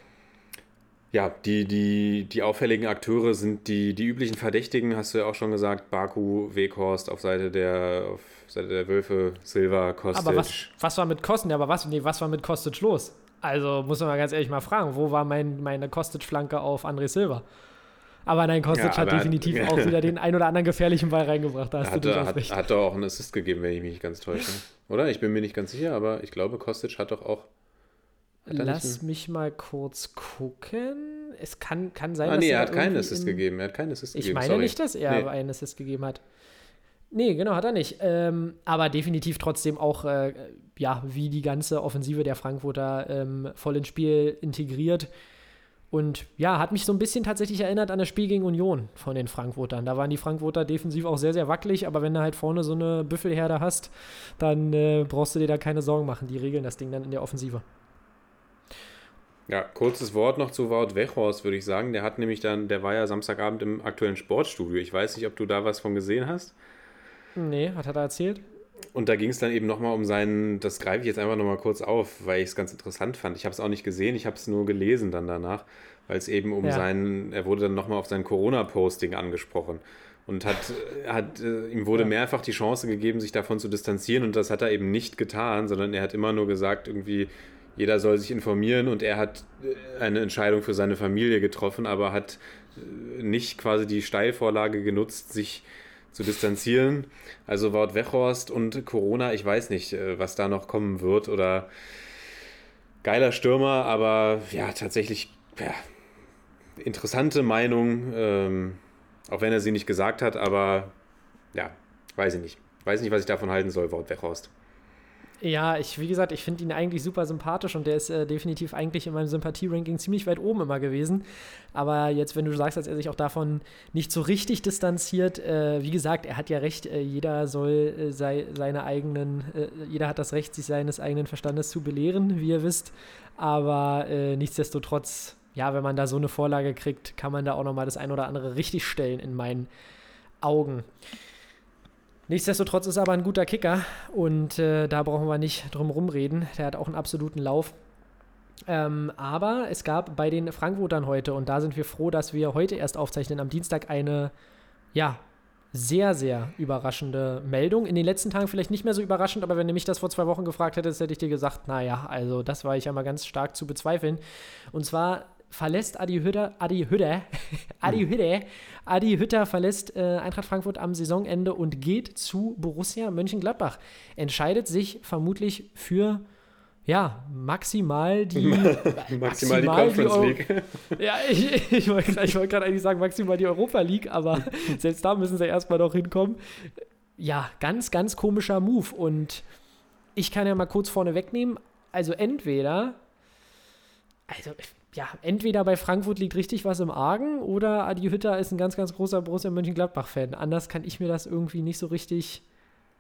Ja, die, die, die auffälligen Akteure sind die, die üblichen Verdächtigen, hast du ja auch schon gesagt. Baku, Weghorst auf Seite der, auf Seite der Wölfe, Silva, Kostic. Aber was, was war mit Kosten? Aber was, nee, was war mit Kostic los? Also muss man mal ganz ehrlich mal fragen, wo war mein, meine Kostic-Flanke auf André Silva? Aber nein, Kostic ja, aber hat definitiv ja. auch wieder den ein oder anderen gefährlichen Ball reingebracht. Da hast hat, du hat, recht. hat doch auch einen Assist gegeben, wenn ich mich nicht ganz täusche. Oder? Ich bin mir nicht ganz sicher, aber ich glaube, Kostic hat doch auch Lass mich mal kurz gucken. es kann, kann sein, Ah, dass nee, er hat keinen Assist gegeben. Er hat keinen Assist Ich gegeben. meine sorry. nicht, dass er Nee. einen Assist gegeben hat. Nee, genau, hat er nicht. Ähm, aber definitiv trotzdem auch, äh, ja, wie die ganze Offensive der Frankfurter ähm, voll ins Spiel integriert. Und ja, hat mich so ein bisschen tatsächlich erinnert an das Spiel gegen Union von den Frankfurtern. Da waren die Frankfurter defensiv auch sehr, sehr wackelig, aber wenn du halt vorne so eine Büffelherde hast, dann äh, brauchst du dir da keine Sorgen machen. Die regeln das Ding dann in der Offensive. Ja, kurzes Wort noch zu Wout Weghorst, würde ich sagen. Der hat nämlich dann, der war ja Samstagabend im aktuellen Sportstudio. Ich weiß nicht, ob du da was von gesehen hast. Nee, was hat er erzählt? Und da ging es dann eben nochmal um seinen, das greife ich jetzt einfach nochmal kurz auf, weil ich es ganz interessant fand. Ich habe es auch nicht gesehen, ich habe es nur gelesen dann danach, weil es eben um Ja. seinen, er wurde dann nochmal auf sein Corona-Posting angesprochen und hat, hat äh, ihm wurde Ja. mehrfach die Chance gegeben, sich davon zu distanzieren und das hat er eben nicht getan, sondern er hat immer nur gesagt, irgendwie, jeder soll sich informieren und er hat äh, eine Entscheidung für seine Familie getroffen, aber hat äh, nicht quasi die Steilvorlage genutzt, sich zu distanzieren. Also Wout Weghorst und Corona, ich weiß nicht, äh, was da noch kommen wird oder geiler Stürmer, aber ja, tatsächlich ja, interessante Meinung, ähm, auch wenn er sie nicht gesagt hat, aber ja, weiß ich nicht. Weiß nicht, was ich davon halten soll, Wout Weghorst. Ja, ich, wie gesagt, ich finde ihn eigentlich super sympathisch und der ist äh, definitiv eigentlich in meinem Sympathie-Ranking ziemlich weit oben immer gewesen. Aber jetzt, wenn du sagst, dass er sich auch davon nicht so richtig distanziert, äh, wie gesagt, er hat ja recht, äh, jeder soll äh, sei, seine eigenen, äh, jeder hat das Recht, sich seines eigenen Verstandes zu belehren, wie ihr wisst. Aber äh, nichtsdestotrotz, ja, wenn man da so eine Vorlage kriegt, kann man da auch nochmal das ein oder andere richtig stellen in meinen Augen. Nichtsdestotrotz ist er aber ein guter Kicker und äh, da brauchen wir nicht drum rumreden. Der hat auch einen absoluten Lauf. Ähm, aber es gab bei den Frankfurtern heute, und da sind wir froh, dass wir heute erst aufzeichnen, am Dienstag eine, ja, sehr, sehr überraschende Meldung. In den letzten Tagen vielleicht nicht mehr so überraschend, aber wenn du mich das vor zwei Wochen gefragt hättest, hätte ich dir gesagt, naja, also das war ich ja mal ganz stark zu bezweifeln. Und zwar verlässt Adi Hütter, Adi Hütter, Adi Hütter, Adi Hütter verlässt äh, Eintracht Frankfurt am Saisonende und geht zu Borussia Mönchengladbach. Entscheidet sich vermutlich für ja, maximal die Maximal die Eu- Conference League. Ja, ich, ich wollte wollte gerade eigentlich sagen, maximal die Europa League, aber selbst da müssen sie erstmal noch hinkommen. Ja, ganz, ganz komischer Move. Und ich kann ja mal kurz vorne wegnehmen. Also entweder, also ja, entweder bei Frankfurt liegt richtig was im Argen oder Adi Hütter ist ein ganz, ganz großer Borussia Mönchengladbach-Fan. Anders kann ich mir das irgendwie nicht so richtig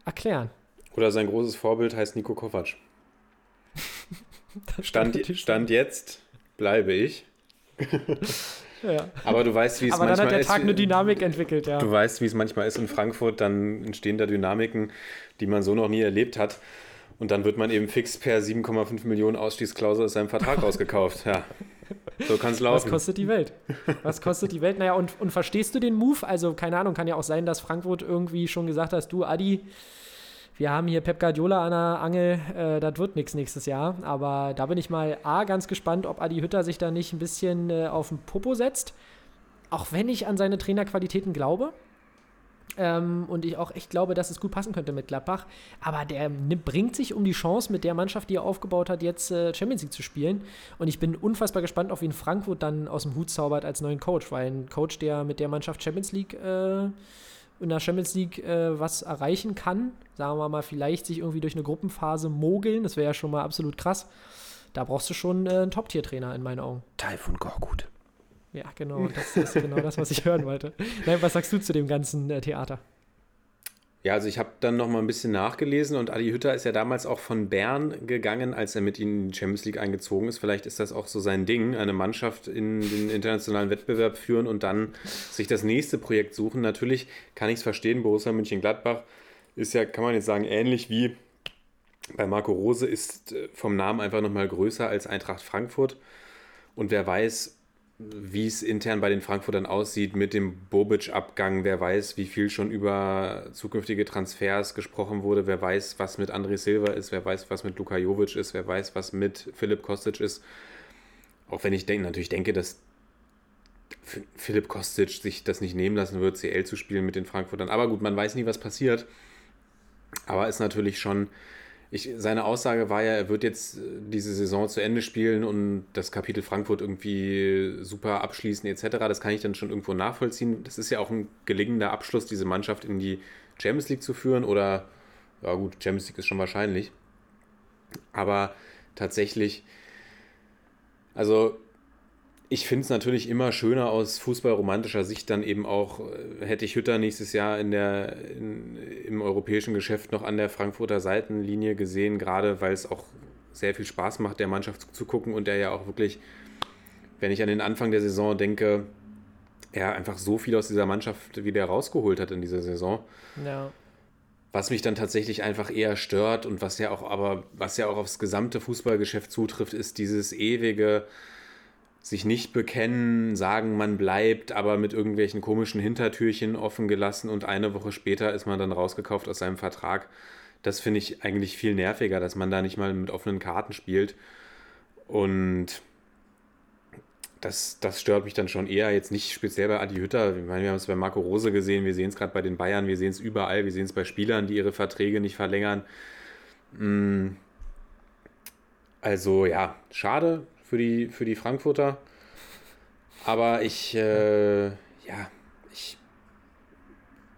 erklären. Oder sein großes Vorbild heißt Nico Kovac. Stand, Stand jetzt bleibe ich. Ja. Aber du weißt, wie es Aber dann manchmal hat der ist. Tag eine Dynamik entwickelt, ja. Du weißt, wie es manchmal ist in Frankfurt, dann entstehen da Dynamiken, die man so noch nie erlebt hat. Und dann wird man eben fix per 7,5 Millionen Ausstiegsklausel aus seinem Vertrag ausgekauft. Ja, so kann es Was laufen. kostet die Welt? Was kostet die Welt? Naja, und, und verstehst du den Move? Also, keine Ahnung, kann ja auch sein, dass Frankfurt irgendwie schon gesagt hat, du, Adi, wir haben hier Pep Guardiola an der Angel, äh, das wird nichts nächstes Jahr. Aber da bin ich mal A, ganz gespannt, ob Adi Hütter sich da nicht ein bisschen äh, auf den Popo setzt. Auch wenn ich an seine Trainerqualitäten glaube. Ähm, und ich auch echt glaube, dass es gut passen könnte mit Gladbach. Aber der bringt sich um die Chance, mit der Mannschaft, die er aufgebaut hat, jetzt äh, Champions League zu spielen. Und ich bin unfassbar gespannt, auf ihn Frankfurt dann aus dem Hut zaubert als neuen Coach, weil ein Coach, der mit der Mannschaft Champions League äh, in der Champions League äh, was erreichen kann, sagen wir mal, vielleicht sich irgendwie durch eine Gruppenphase mogeln, das wäre ja schon mal absolut krass. Da brauchst du schon äh, einen Top-Tier-Trainer in meinen Augen. Taifun Korkut. Ja, genau, das ist genau das, was ich hören wollte. Nein, was sagst du zu dem ganzen äh, Theater? Ja, also ich habe dann noch mal ein bisschen nachgelesen und Adi Hütter ist ja damals auch von Bern gegangen, als er mit ihnen in die Champions League eingezogen ist. Vielleicht ist das auch so sein Ding, eine Mannschaft in den internationalen Wettbewerb führen und dann sich das nächste Projekt suchen. Natürlich kann ich es verstehen, Borussia Mönchengladbach ist ja, kann man jetzt sagen, ähnlich wie bei Marco Rose, ist äh, vom Namen einfach noch mal größer als Eintracht Frankfurt. Und wer weiß, wie es intern bei den Frankfurtern aussieht mit dem Bobic-Abgang. Wer weiß, wie viel schon über zukünftige Transfers gesprochen wurde. Wer weiß, was mit André Silva ist. Wer weiß, was mit Luka Jovic ist. Wer weiß, was mit Philipp Kostic ist. Auch wenn ich denke, natürlich denke, dass Philipp Kostic sich das nicht nehmen lassen wird, CL zu spielen mit den Frankfurtern. Aber gut, man weiß nie, was passiert. Aber ist natürlich schon ich, seine Aussage war ja, er wird jetzt äh, diese Saison zu Ende spielen und das Kapitel Frankfurt irgendwie super abschließen etc. Das kann ich dann schon irgendwo nachvollziehen. Das ist ja auch ein gelingender Abschluss, diese Mannschaft in die Champions League zu führen oder, ja gut, Champions League ist schon wahrscheinlich. Aber tatsächlich, also ich finde es natürlich immer schöner aus fußballromantischer Sicht dann eben auch, äh, hätte ich Hütter nächstes Jahr in der, in, im europäischen Geschäft noch an der Frankfurter Seitenlinie gesehen, gerade weil es auch sehr viel Spaß macht, der Mannschaft zuzugucken und der ja auch wirklich, wenn ich an den Anfang der Saison denke, er einfach so viel aus dieser Mannschaft wieder rausgeholt hat in dieser Saison. Ja. Was mich dann tatsächlich einfach eher stört und was ja auch, aber was ja auch aufs gesamte Fußballgeschäft zutrifft, ist dieses ewige, sich nicht bekennen, sagen, man bleibt, aber mit irgendwelchen komischen Hintertürchen offen gelassen und eine Woche später ist man dann rausgekauft aus seinem Vertrag. Das finde ich eigentlich viel nerviger, dass man da nicht mal mit offenen Karten spielt. Und das, das stört mich dann schon eher. Jetzt nicht speziell bei Adi Hütter. Ich meine, wir haben es bei Marco Rose gesehen, wir sehen es gerade bei den Bayern, wir sehen es überall, wir sehen es bei Spielern, die ihre Verträge nicht verlängern. Mm. Also ja, schade für die, für die Frankfurter. Aber ich, äh, ja, ich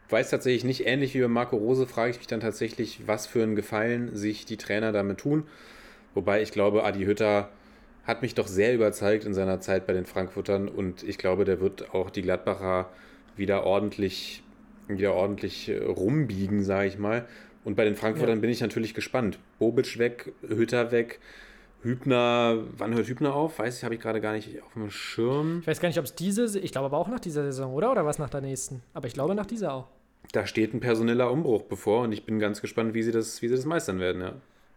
weiß tatsächlich nicht, ähnlich wie bei Marco Rose, frage ich mich dann tatsächlich, was für einen Gefallen sich die Trainer damit tun. Wobei ich glaube, Adi Hütter hat mich doch sehr überzeugt in seiner Zeit bei den Frankfurtern und ich glaube, der wird auch die Gladbacher wieder ordentlich, wieder ordentlich äh, rumbiegen, sage ich mal. Und bei den Frankfurtern ja. bin ich natürlich gespannt. Bobic weg, Hütter weg, Hübner, wann hört Hübner auf? Weiß ich, habe ich gerade gar nicht auf dem Schirm. Ich weiß gar nicht, ob es diese, ich glaube aber auch nach dieser Saison, oder? Oder was nach der nächsten? Aber ich glaube nach dieser auch. Da steht ein personeller Umbruch bevor und ich bin ganz gespannt, wie sie das, wie sie das meistern werden, ja.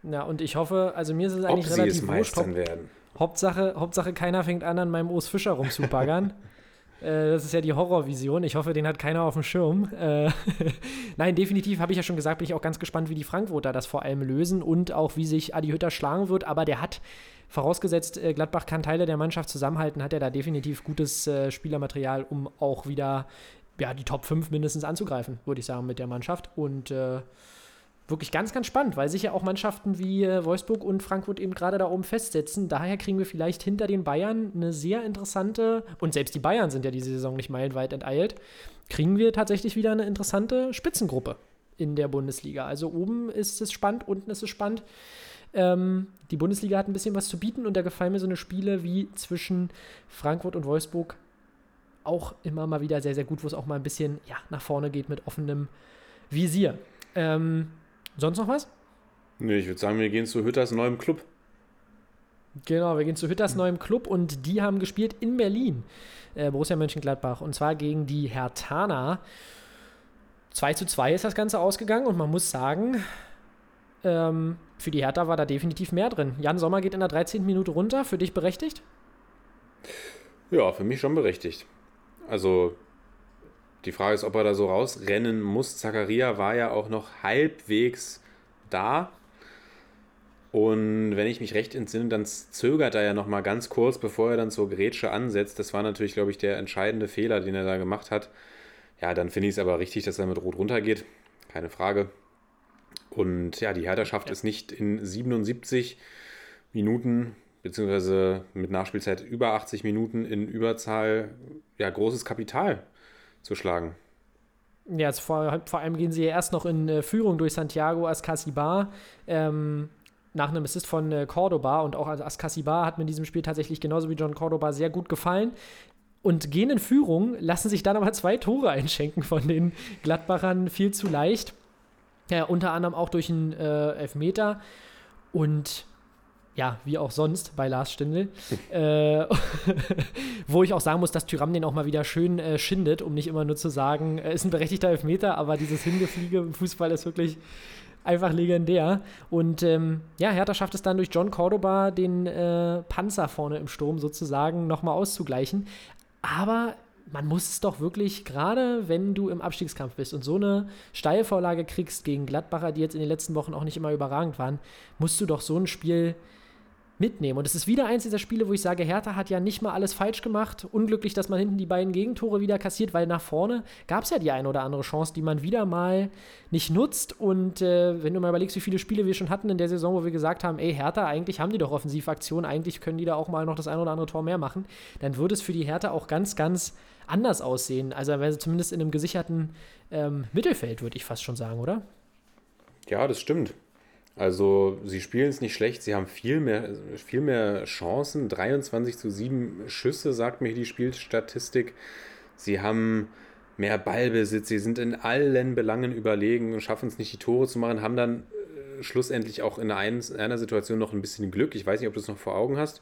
Ja, und ich hoffe, also mir ist es eigentlich ob relativ sie es meistern werden. Hauptsache, Hauptsache, keiner fängt an, an meinem Urs Fischer rumzubaggern. Äh, das ist ja die Horrorvision. Ich hoffe, den hat keiner auf dem Schirm. Äh, Nein, definitiv habe ich ja schon gesagt, bin ich auch ganz gespannt, wie die Frankfurter das vor allem lösen und auch wie sich Adi Hütter schlagen wird. Aber der hat, vorausgesetzt, äh, Gladbach kann Teile der Mannschaft zusammenhalten, hat er da definitiv gutes Spielermaterial, um auch wieder ja, die Top 5 mindestens anzugreifen, würde ich sagen, mit der Mannschaft. Und äh, wirklich ganz, ganz spannend, weil sich ja auch Mannschaften wie äh, Wolfsburg und Frankfurt eben gerade da oben festsetzen. Daher kriegen wir vielleicht hinter den Bayern eine sehr interessante, und selbst die Bayern sind ja diese Saison nicht meilenweit enteilt, kriegen wir tatsächlich wieder eine interessante Spitzengruppe in der Bundesliga. Also oben ist es spannend, unten ist es spannend. Ähm, die Bundesliga hat ein bisschen was zu bieten und da gefallen mir so eine Spiele wie zwischen Frankfurt und Wolfsburg auch immer mal wieder sehr, sehr gut, wo es auch mal ein bisschen ja, nach vorne geht mit offenem Visier. Ähm, Sonst noch was? Nee, ich würde sagen, wir gehen zu Hütters neuem Club. Genau, wir gehen zu Hütters neuem Club und die haben gespielt in Berlin, äh, Borussia Mönchengladbach, und zwar gegen die Hertana. 2 zu 2 ist das Ganze ausgegangen und man muss sagen, ähm, für die Hertha war da definitiv mehr drin. Jan Sommer geht in der 13. Minute runter, für dich berechtigt? Ja, für mich schon berechtigt. Also die Frage ist, ob er da so rausrennen muss. Zakaria war ja auch noch halbwegs da. Und wenn ich mich recht entsinne, dann zögert er ja noch mal ganz kurz, bevor er dann zur Grätsche ansetzt. Das war natürlich, glaube ich, der entscheidende Fehler, den er da gemacht hat. Ja, dann finde ich es aber richtig, dass er mit Rot runtergeht. Keine Frage. Und ja, die Hertha schafft ja. es nicht in 77 Minuten, beziehungsweise mit Nachspielzeit über 80 Minuten in Überzahl, ja, großes Kapital zu schlagen. Ja, vor, vor allem gehen sie ja erst noch in äh, Führung durch Santiago Ascasibar. Ähm, nach einem Assist von äh, Cordoba und auch also Ascasibar hat mir in diesem Spiel tatsächlich genauso wie John Cordoba sehr gut gefallen. Und gehen in Führung, lassen sich dann aber zwei Tore einschenken von den Gladbachern viel zu leicht. Ja, unter anderem auch durch einen äh, Elfmeter. Und ja, wie auch sonst bei Lars Stindl. äh, wo ich auch sagen muss, dass Tyram den auch mal wieder schön äh, schindet, um nicht immer nur zu sagen, er ist ein berechtigter Elfmeter, aber dieses Hingefliege im Fußball ist wirklich einfach legendär. Und ähm, ja, Hertha schafft es dann durch John Cordoba, den äh, Panzer vorne im Sturm sozusagen, nochmal auszugleichen. Aber man muss es doch wirklich, gerade wenn du im Abstiegskampf bist und so eine Steilvorlage kriegst gegen Gladbacher, die jetzt in den letzten Wochen auch nicht immer überragend waren, musst du doch so ein Spiel mitnehmen. Und es ist wieder eins dieser Spiele, wo ich sage, Hertha hat ja nicht mal alles falsch gemacht. Unglücklich, dass man hinten die beiden Gegentore wieder kassiert, weil nach vorne gab es ja die eine oder andere Chance, die man wieder mal nicht nutzt. Und äh, wenn du mal überlegst, wie viele Spiele wir schon hatten in der Saison, wo wir gesagt haben, ey, Hertha, eigentlich haben die doch Offensivaktionen, eigentlich können die da auch mal noch das eine oder andere Tor mehr machen, dann würde es für die Hertha auch ganz, ganz anders aussehen. Also zumindest in einem gesicherten ähm, Mittelfeld, würde ich fast schon sagen, oder? Ja, das stimmt. Also sie spielen es nicht schlecht, sie haben viel mehr, viel mehr Chancen. 23 zu 7 Schüsse, sagt mir die Spielstatistik. Sie haben mehr Ballbesitz, sie sind in allen Belangen überlegen und schaffen es nicht, die Tore zu machen, haben dann äh, schlussendlich auch in einer, Situation noch ein bisschen Glück. Ich weiß nicht, ob du es noch vor Augen hast.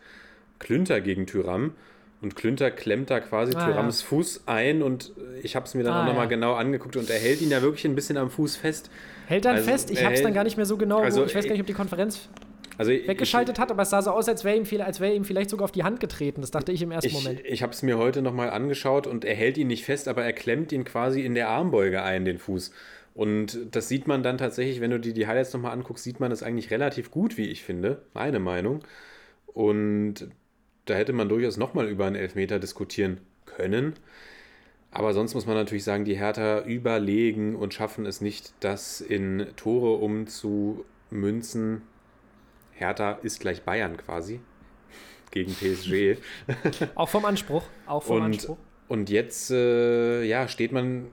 Klünter gegen Tyram. Und Klünter klemmt da quasi ah, Thürams ja. Fuß ein und ich habe es mir dann ah, auch nochmal ja. genau angeguckt und er hält ihn ja wirklich ein bisschen am Fuß fest. Hält dann also, fest? Ich habe es dann gar nicht mehr so genau, also, ich weiß gar nicht, ob die Konferenz also weggeschaltet ich, hat, aber es sah so aus, als wäre ihm, wär ihm vielleicht sogar auf die Hand getreten. Das dachte ich im ersten ich, Moment. Ich habe es mir heute nochmal angeschaut und er hält ihn nicht fest, aber er klemmt ihn quasi in der Armbeuge ein, den Fuß. Und das sieht man dann tatsächlich, wenn du dir die Highlights nochmal anguckst, sieht man das eigentlich relativ gut, wie ich finde. Meine Meinung. Und da hätte man durchaus nochmal über einen Elfmeter diskutieren können. Aber sonst muss man natürlich sagen, die Hertha überlegen und schaffen es nicht, das in Tore umzumünzen. Hertha ist gleich Bayern quasi gegen PSG. auch vom Anspruch. Auch vom und, Anspruch. Und jetzt äh, ja, steht man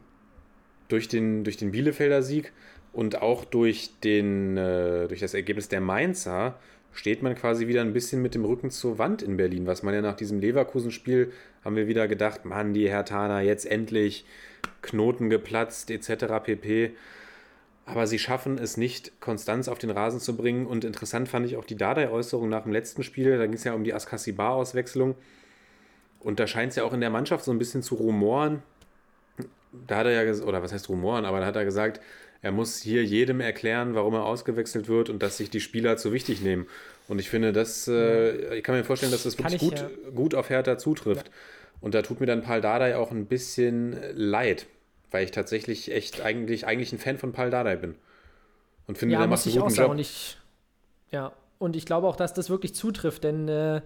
durch den, durch den Bielefelder Sieg und auch durch, den, äh, durch das Ergebnis der Mainzer steht man quasi wieder ein bisschen mit dem Rücken zur Wand in Berlin, was man ja nach diesem Leverkusen-Spiel haben wir wieder gedacht, Mann, die Hertaner, jetzt endlich Knoten geplatzt etc. pp. Aber sie schaffen es nicht, Konstanz auf den Rasen zu bringen. Und interessant fand ich auch die Dardai-Äußerung nach dem letzten Spiel. Da ging es ja um die Askasibar-Auswechslung. Und da scheint es ja auch in der Mannschaft so ein bisschen zu rumoren. Da hat er ja, oder was heißt rumoren, aber da hat er gesagt, er muss hier jedem erklären, warum er ausgewechselt wird und dass sich die Spieler zu wichtig nehmen. Und ich finde, das, äh, ich kann mir vorstellen, dass das wirklich ich, gut, ja. gut auf Hertha zutrifft. Ja. Und da tut mir dann Paul Dardai auch ein bisschen leid, weil ich tatsächlich echt eigentlich, eigentlich ein Fan von Paul Dardai bin. Und finde, ja, der macht einen guten Job. Und ich, ja, und ich glaube auch, dass das wirklich zutrifft, denn äh,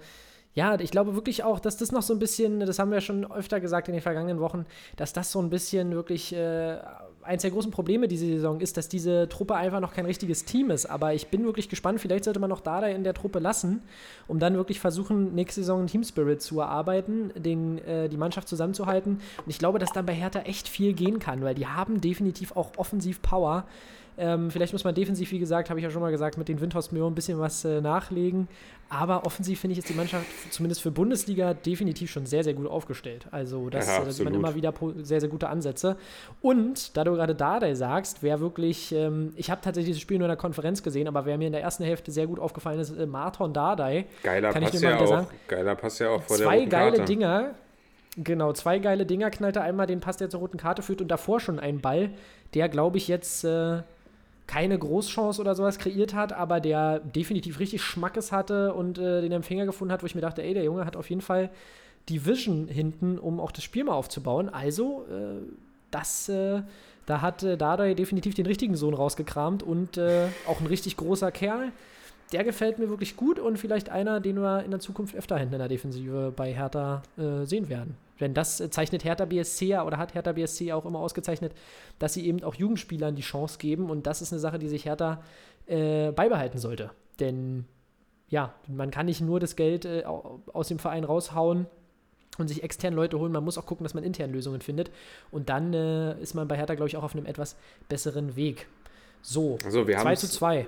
ja, ich glaube wirklich auch, dass das noch so ein bisschen, das haben wir schon öfter gesagt in den vergangenen Wochen, dass das so ein bisschen wirklich äh, eins der großen Probleme diese Saison ist, dass diese Truppe einfach noch kein richtiges Team ist. Aber ich bin wirklich gespannt, vielleicht sollte man noch Dada in der Truppe lassen, um dann wirklich versuchen, nächste Saison einen Team Spirit zu erarbeiten, den, äh, die Mannschaft zusammenzuhalten. Und ich glaube, dass dann bei Hertha echt viel gehen kann, weil die haben definitiv auch offensiv Power. Ähm, vielleicht muss man defensiv, wie gesagt, habe ich ja schon mal gesagt, mit den Windhorst Millionen ein bisschen was äh, nachlegen. Aber offensiv finde ich ist die Mannschaft zumindest für Bundesliga definitiv schon sehr, sehr gut aufgestellt. Also das, ja, da sieht man immer wieder sehr, sehr gute Ansätze. Und da du gerade Dardai sagst, wer wirklich, ähm, ich habe tatsächlich dieses Spiel nur in der Konferenz gesehen, aber wer mir in der ersten Hälfte sehr gut aufgefallen ist, äh, Marton Dardai. Geiler kann Pass ich ja auch. Sagen, geiler Pass ja auch vor zwei der geile Karte. Dinger. Genau, zwei geile Dinger knallte einmal den Pass, der zur roten Karte führt und davor schon einen Ball, der, glaube ich, jetzt äh, keine Großchance oder sowas kreiert hat, aber der definitiv richtig Schmackes hatte und äh, den Empfänger gefunden hat, wo ich mir dachte, ey, der Junge hat auf jeden Fall die Vision hinten, um auch das Spiel mal aufzubauen. Also, äh, das, äh, da hat äh, Dardai definitiv den richtigen Sohn rausgekramt und äh, auch ein richtig großer Kerl. Der gefällt mir wirklich gut und vielleicht einer, den wir in der Zukunft öfter hinten in der Defensive bei Hertha äh, sehen werden. Denn das äh, zeichnet Hertha BSC ja oder hat Hertha BSC auch immer ausgezeichnet, dass sie eben auch Jugendspielern die Chance geben. Und das ist eine Sache, die sich Hertha äh, beibehalten sollte. Denn ja, man kann nicht nur das Geld äh, aus dem Verein raushauen und sich extern Leute holen. Man muss auch gucken, dass man intern Lösungen findet. Und dann äh, ist man bei Hertha, glaube ich, auch auf einem etwas besseren Weg. So, also 2 zu 2.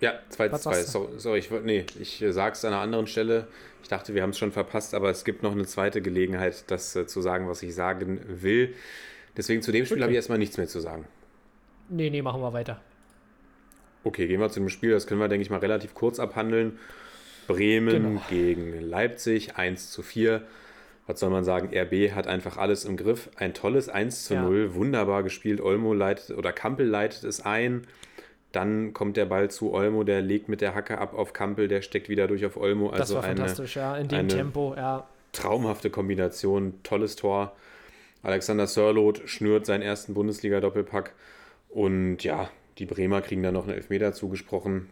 Ja, 2 zu 2. Sorry, sorry, ich, nee, ich äh, sage es an einer anderen Stelle. Ich dachte, wir haben es schon verpasst, aber es gibt noch eine zweite Gelegenheit, das äh, zu sagen, was ich sagen will. Deswegen zu dem Spiel okay. habe ich erstmal nichts mehr zu sagen. Nee, nee, machen wir weiter. Okay, gehen wir zu dem Spiel. Das können wir, denke ich mal, relativ kurz abhandeln. Bremen genau. gegen Leipzig, 1 zu 4. Was soll man sagen? RB hat einfach alles im Griff. Ein tolles 1 zu 0, ja. wunderbar gespielt. Olmo leitet oder Kampel leitet es ein. Dann kommt der Ball zu Olmo, der legt mit der Hacke ab auf Kampel, der steckt wieder durch auf Olmo. Also das war eine, fantastisch, ja, in dem Tempo, ja. Traumhafte Kombination, tolles Tor. Alexander Sörloth schnürt seinen ersten Bundesliga-Doppelpack. Und ja, die Bremer kriegen dann noch einen Elfmeter zugesprochen.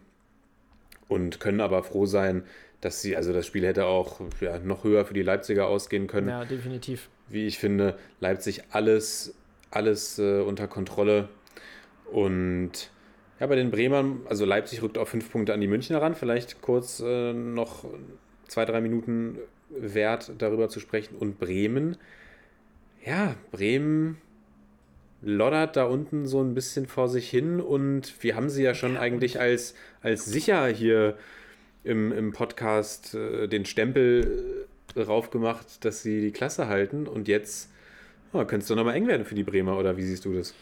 und können aber froh sein, dass sie, also das Spiel hätte auch ja, noch höher für die Leipziger ausgehen können. Ja, definitiv. Wie ich finde, Leipzig alles, alles äh, unter Kontrolle. Und ja, bei den Bremern, also Leipzig rückt auf fünf Punkte an die Münchner ran. Vielleicht kurz äh, noch zwei, drei Minuten wert, darüber zu sprechen. Und Bremen, ja, Bremen loddert da unten so ein bisschen vor sich hin und wir haben sie ja schon eigentlich als, als sicher hier im, im Podcast äh, den Stempel äh, drauf gemacht, dass sie die Klasse halten und jetzt oh, könnte es doch nochmal eng werden für die Bremer oder wie siehst du das?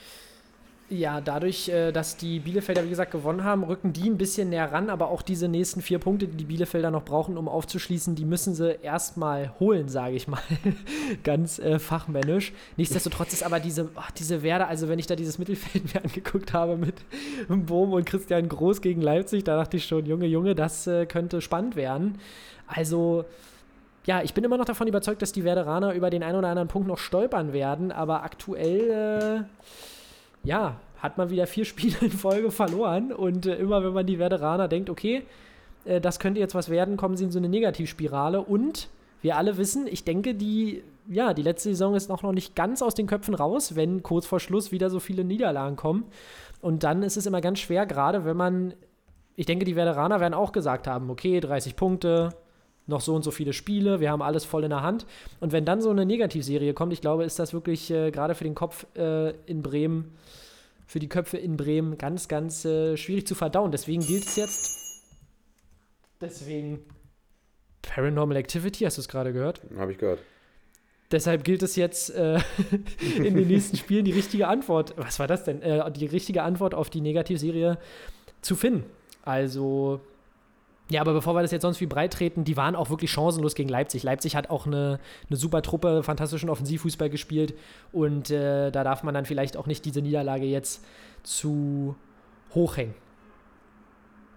Ja, dadurch, äh, dass die Bielefelder, wie gesagt, gewonnen haben, rücken die ein bisschen näher ran, aber auch diese nächsten vier Punkte, die die Bielefelder noch brauchen, um aufzuschließen, die müssen sie erstmal holen, sage ich mal. Ganz äh, fachmännisch. Nichtsdestotrotz ist aber diese, ach, diese Werde, also wenn ich da dieses Mittelfeld mir angeguckt habe mit Bohm und Christian Groß gegen Leipzig, da dachte ich schon, Junge, Junge, das äh, könnte spannend werden. Also, ja, ich bin immer noch davon überzeugt, dass die Werderaner über den einen oder anderen Punkt noch stolpern werden, aber aktuell. Äh, ja, hat man wieder vier Spiele in Folge verloren. Und äh, immer wenn man die Veteraner denkt, okay, äh, das könnte jetzt was werden, kommen sie in so eine Negativspirale. Und wir alle wissen, ich denke, die, ja, die letzte Saison ist noch, noch nicht ganz aus den Köpfen raus, wenn kurz vor Schluss wieder so viele Niederlagen kommen. Und dann ist es immer ganz schwer, gerade wenn man, ich denke, die Veteraner werden auch gesagt haben, okay, 30 Punkte, noch so und so viele Spiele, wir haben alles voll in der Hand. Und wenn dann so eine Negativserie kommt, ich glaube, ist das wirklich äh, gerade für den Kopf äh, in Bremen, für die Köpfe in Bremen ganz, ganz äh, schwierig zu verdauen. Deswegen gilt es jetzt. Deswegen. Paranormal Activity, hast du es gerade gehört? Habe ich gehört. Deshalb gilt es jetzt äh, in den nächsten Spielen die richtige Antwort. Was war das denn? Äh, die richtige Antwort auf die Negativserie zu finden. Also ja, aber bevor wir das jetzt sonst wie breit treten, die waren auch wirklich chancenlos gegen Leipzig. Leipzig hat auch eine, eine super Truppe, fantastischen Offensivfußball gespielt und äh, da darf man dann vielleicht auch nicht diese Niederlage jetzt zu hoch hängen.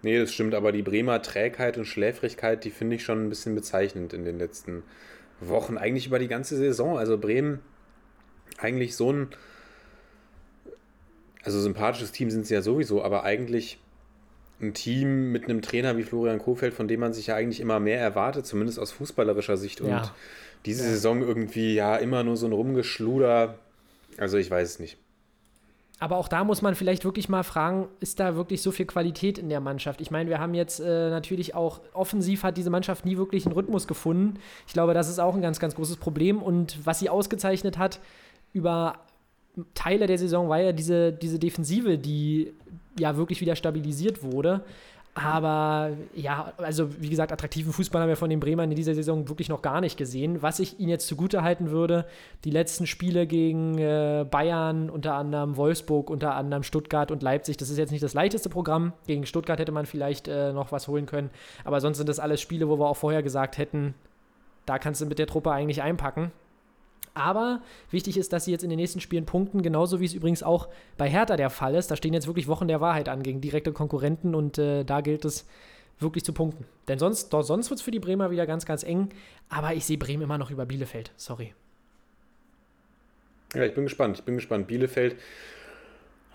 Nee, das stimmt, aber die Bremer Trägheit und Schläfrigkeit, die finde ich schon ein bisschen bezeichnend in den letzten Wochen, eigentlich über die ganze Saison. Also Bremen eigentlich so ein, also sympathisches Team sind sie ja sowieso, aber eigentlich ein Team mit einem Trainer wie Florian Kofeld, von dem man sich ja eigentlich immer mehr erwartet, zumindest aus fußballerischer Sicht. Und Ja. diese Ja. Saison irgendwie ja immer nur so ein Rumgeschluder. Also ich weiß es nicht. Aber auch da muss man vielleicht wirklich mal fragen, ist da wirklich so viel Qualität in der Mannschaft? Ich meine, wir haben jetzt äh, natürlich auch offensiv hat diese Mannschaft nie wirklich einen Rhythmus gefunden. Ich glaube, das ist auch ein ganz, ganz großes Problem. Und was sie ausgezeichnet hat über Teile der Saison war ja diese, diese Defensive, die ja wirklich wieder stabilisiert wurde. Aber ja, also wie gesagt, attraktiven Fußball haben wir von den Bremern in dieser Saison wirklich noch gar nicht gesehen. Was ich ihnen jetzt zugute halten würde, die letzten Spiele gegen äh, Bayern, unter anderem Wolfsburg, unter anderem Stuttgart und Leipzig, das ist jetzt nicht das leichteste Programm. Gegen Stuttgart hätte man vielleicht äh, noch was holen können. Aber sonst sind das alles Spiele, wo wir auch vorher gesagt hätten, da kannst du mit der Truppe eigentlich einpacken. Aber wichtig ist, dass sie jetzt in den nächsten Spielen punkten, genauso wie es übrigens auch bei Hertha der Fall ist. Da stehen jetzt wirklich Wochen der Wahrheit an gegen direkte Konkurrenten und äh, da gilt es wirklich zu punkten. Denn sonst, sonst wird es für die Bremer wieder ganz, ganz eng. Aber ich sehe Bremen immer noch über Bielefeld. Sorry. Ja, ich bin gespannt. Ich bin gespannt. Bielefeld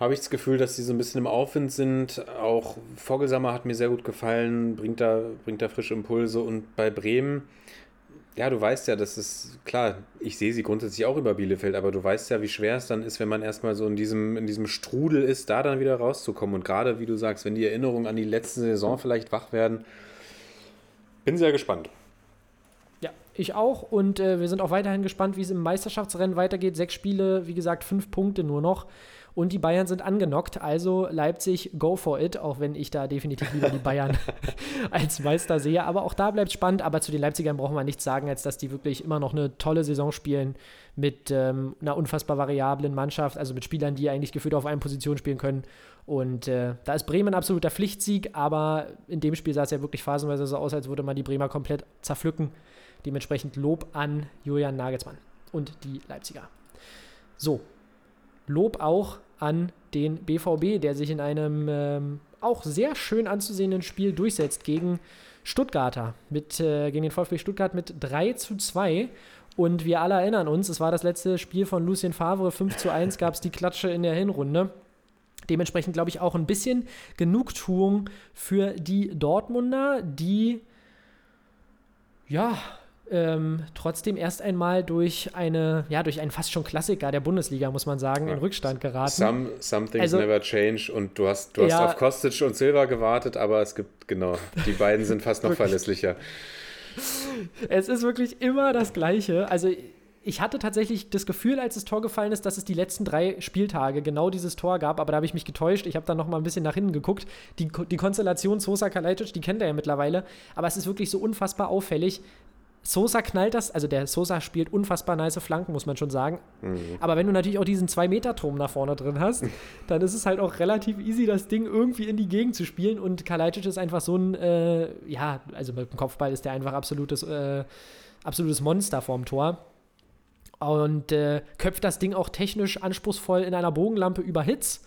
habe ich das Gefühl, dass sie so ein bisschen im Aufwind sind. Auch Vogelsammer hat mir sehr gut gefallen, bringt da, bringt da frische Impulse. Und bei Bremen, ja, du weißt ja, das ist klar, ich sehe sie grundsätzlich auch über Bielefeld, aber du weißt ja, wie schwer es dann ist, wenn man erstmal so in diesem, in diesem Strudel ist, da dann wieder rauszukommen. Und gerade, wie du sagst, wenn die Erinnerungen an die letzte Saison vielleicht wach werden, bin sehr gespannt. Ja, ich auch. Und äh, wir sind auch weiterhin gespannt, wie es im Meisterschaftsrennen weitergeht. Sechs Spiele, wie gesagt, fünf Punkte nur noch. Und die Bayern sind angenockt. Also Leipzig, go for it. Auch wenn ich da definitiv lieber die Bayern als Meister sehe. Aber auch da bleibt spannend. Aber zu den Leipzigern brauchen wir nichts sagen, als dass die wirklich immer noch eine tolle Saison spielen. Mit ähm, einer unfassbar variablen Mannschaft. Also mit Spielern, die eigentlich gefühlt auf einer Position spielen können. Und äh, da ist Bremen ein absoluter Pflichtsieg. Aber in dem Spiel sah es ja wirklich phasenweise so aus, als würde man die Bremer komplett zerpflücken. Dementsprechend Lob an Julian Nagelsmann und die Leipziger. So, Lob auch an den BVB, der sich in einem ähm, auch sehr schön anzusehenden Spiel durchsetzt gegen Stuttgarter, mit, äh, gegen den VfB Stuttgart mit 3 zu 2. Und wir alle erinnern uns, es war das letzte Spiel von Lucien Favre, 5 zu 1 gab es die Klatsche in der Hinrunde. Dementsprechend glaube ich auch ein bisschen Genugtuung für die Dortmunder, die ja ähm, trotzdem erst einmal durch eine, ja, durch einen fast schon Klassiker der Bundesliga, muss man sagen, in Rückstand geraten. Some, some things Also- never change und du hast, du hast Ja. auf Kostic und Silva gewartet, aber es gibt, genau, die beiden sind fast noch verlässlicher. Es ist wirklich immer das Gleiche. Also ich hatte tatsächlich das Gefühl, als das Tor gefallen ist, dass es die letzten drei Spieltage genau dieses Tor gab, aber da habe ich mich getäuscht. Ich habe dann noch mal ein bisschen nach hinten geguckt. Die, die Konstellation Sosa Kalajdzic, die kennt er ja mittlerweile, aber es ist wirklich so unfassbar auffällig. Sosa knallt das, also der Sosa spielt unfassbar nice Flanken, muss man schon sagen. Aber wenn du natürlich auch diesen 2-Meter-Turm nach vorne drin hast, dann ist es halt auch relativ easy, das Ding irgendwie in die Gegend zu spielen. Und Kalajdzic ist einfach so ein, äh, ja, also mit dem Kopfball ist der einfach absolutes, äh, absolutes Monster vorm Tor. Und äh, köpft das Ding auch technisch anspruchsvoll in einer Bogenlampe über Hits.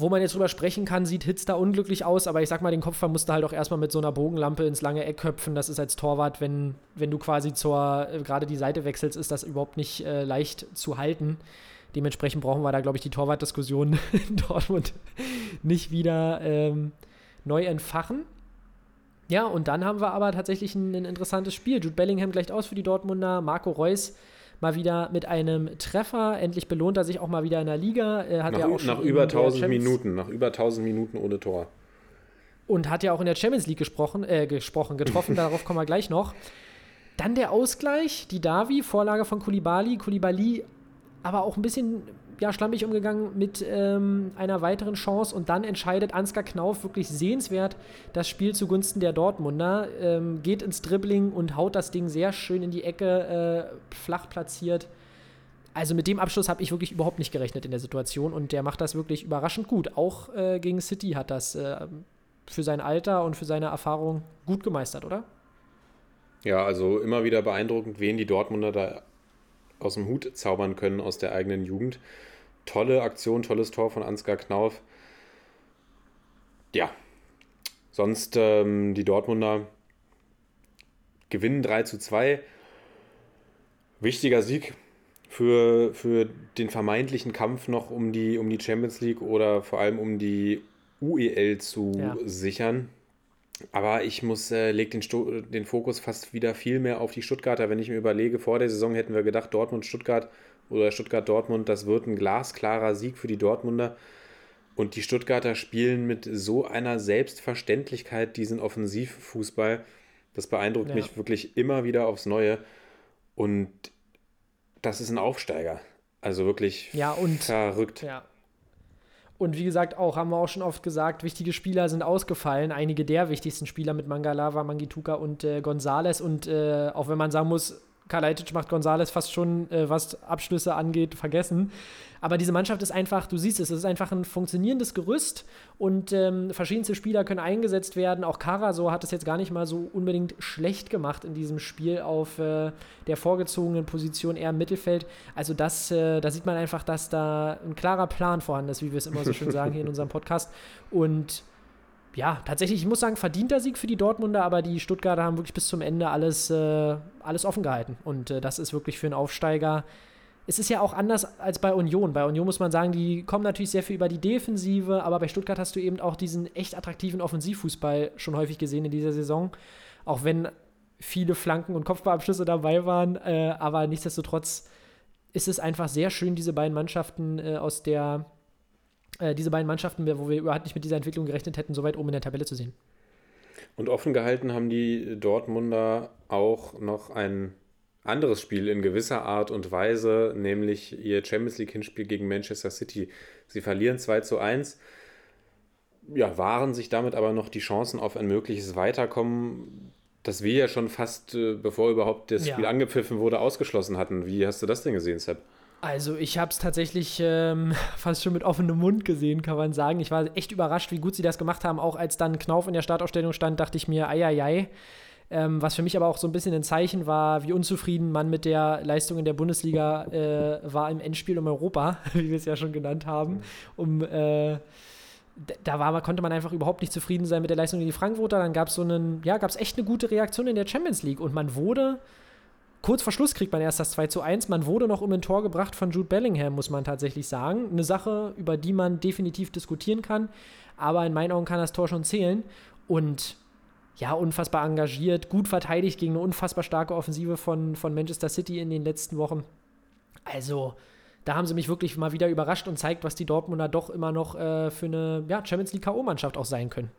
Wo man jetzt drüber sprechen kann, sieht Hitz da unglücklich aus, aber ich sag mal, den Kopfball musst du halt auch erstmal mit so einer Bogenlampe ins lange Eck köpfen. Das ist als Torwart, wenn, wenn du quasi zur, äh, gerade die Seite wechselst, ist das überhaupt nicht äh, leicht zu halten. Dementsprechend brauchen wir da, glaube ich, die Torwartdiskussion in Dortmund nicht wieder ähm, neu entfachen. Ja, und dann haben wir aber tatsächlich ein, ein interessantes Spiel. Jude Bellingham gleicht aus für die Dortmunder, Marco Reus mal wieder mit einem Treffer. Endlich belohnt er sich auch mal wieder in der Liga. Er hat Nach, ja auch nach über der 1000 Champions- Minuten, nach über 1000 Minuten ohne Tor. Und hat ja auch in der Champions League gesprochen, äh, gesprochen getroffen, darauf kommen wir gleich noch. Dann der Ausgleich, die Davi, Vorlage von Kulibali. Kulibali aber auch ein bisschen ja, schlampig umgegangen mit ähm, einer weiteren Chance und dann entscheidet Ansgar Knauf wirklich sehenswert das Spiel zugunsten der Dortmunder, ähm, geht ins Dribbling und haut das Ding sehr schön in die Ecke, äh, flach platziert. Also mit dem Abschluss habe ich wirklich überhaupt nicht gerechnet in der Situation und der macht das wirklich überraschend gut. Auch äh, gegen City hat das äh, für sein Alter und für seine Erfahrung gut gemeistert, oder? Ja, also immer wieder beeindruckend, wen die Dortmunder da aus dem Hut zaubern können aus der eigenen Jugend. Tolle Aktion, tolles Tor von Ansgar Knauf. Ja, sonst ähm, die Dortmunder gewinnen 3 zu 2. Wichtiger Sieg für, für den vermeintlichen Kampf noch um die, um die Champions League oder vor allem um die UEL zu Ja. sichern. Aber ich muss, äh, leg den, Sto den Fokus fast wieder viel mehr auf die Stuttgarter. Wenn ich mir überlege, vor der Saison hätten wir gedacht, Dortmund-Stuttgart oder Stuttgart-Dortmund, das wird ein glasklarer Sieg für die Dortmunder. Und die Stuttgarter spielen mit so einer Selbstverständlichkeit diesen Offensivfußball. Das beeindruckt Ja. mich wirklich immer wieder aufs Neue. Und das ist ein Aufsteiger. Also wirklich Ja, und- verrückt. Ja. Und wie gesagt, auch, haben wir auch schon oft gesagt, wichtige Spieler sind ausgefallen. Einige der wichtigsten Spieler mit Mangalava, Mangituka und äh, Gonzales. Und äh, auch wenn man sagen muss, Kalajdzic macht Gonzales fast schon, äh, was Abschlüsse angeht, vergessen. Aber diese Mannschaft ist einfach, du siehst es, es ist einfach ein funktionierendes Gerüst und ähm, verschiedenste Spieler können eingesetzt werden. Auch Karaso hat es jetzt gar nicht mal so unbedingt schlecht gemacht in diesem Spiel auf äh, der vorgezogenen Position eher im Mittelfeld. Also das, äh, da sieht man einfach, dass da ein klarer Plan vorhanden ist, wie wir es immer so schön sagen hier in unserem Podcast. Und ja, tatsächlich, ich muss sagen, verdienter Sieg für die Dortmunder, aber die Stuttgarter haben wirklich bis zum Ende alles, äh, alles offen gehalten. Und äh, das ist wirklich für einen Aufsteiger. Es ist ja auch anders als bei Union. Bei Union muss man sagen, die kommen natürlich sehr viel über die Defensive, aber bei Stuttgart hast du eben auch diesen echt attraktiven Offensivfußball schon häufig gesehen in dieser Saison. Auch wenn viele Flanken und Kopfballabschlüsse dabei waren, äh, aber nichtsdestotrotz ist es einfach sehr schön, diese beiden Mannschaften äh, aus der äh, diese beiden Mannschaften, wo wir überhaupt nicht mit dieser Entwicklung gerechnet hätten, so weit oben in der Tabelle zu sehen. Und offen gehalten haben die Dortmunder auch noch ein anderes Spiel in gewisser Art und Weise, nämlich ihr Champions League Hinspiel gegen Manchester City. Sie verlieren 2 zu 1, ja, wahren sich damit aber noch die Chancen auf ein mögliches Weiterkommen, das wir ja schon fast, äh, bevor überhaupt das Ja. Spiel angepfiffen wurde, ausgeschlossen hatten. Wie hast du das denn gesehen, Sepp? Also ich habe es tatsächlich ähm, fast schon mit offenem Mund gesehen, kann man sagen. Ich war echt überrascht, wie gut sie das gemacht haben. Auch als dann Knauf in der Startaufstellung stand, dachte ich mir, eieiei. Ähm, was für mich aber auch so ein bisschen ein Zeichen war, wie unzufrieden man mit der Leistung in der Bundesliga äh, war im Endspiel um Europa, wie wir es ja schon genannt haben. Um, äh, da war, konnte man einfach überhaupt nicht zufrieden sein mit der Leistung gegen die Frankfurter. Dann gab es so einen, ja, gab es echt eine gute Reaktion in der Champions League und man wurde kurz vor Schluss kriegt man erst das 2 zu 1. Man wurde noch um ein Tor gebracht von Jude Bellingham, muss man tatsächlich sagen. Eine Sache, über die man definitiv diskutieren kann. Aber in meinen Augen kann das Tor schon zählen. Und ja, unfassbar engagiert, gut verteidigt gegen eine unfassbar starke Offensive von, von Manchester City in den letzten Wochen. Also, da haben sie mich wirklich mal wieder überrascht und zeigt, was die Dortmunder doch immer noch äh, für eine ja, Champions League K.O.-Mannschaft auch sein können.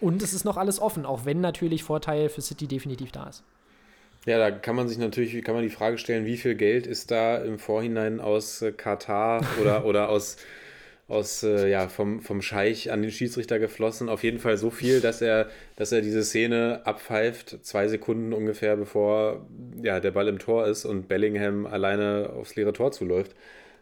Und es ist noch alles offen, auch wenn natürlich Vorteil für City definitiv da ist. Ja, da kann man sich natürlich, kann man die Frage stellen, wie viel Geld ist da im Vorhinein aus äh, Katar oder, oder aus, aus äh, ja, vom, vom Scheich an den Schiedsrichter geflossen. Auf jeden Fall so viel, dass er, dass er diese Szene abpfeift, zwei Sekunden ungefähr bevor ja, der Ball im Tor ist und Bellingham alleine aufs leere Tor zuläuft.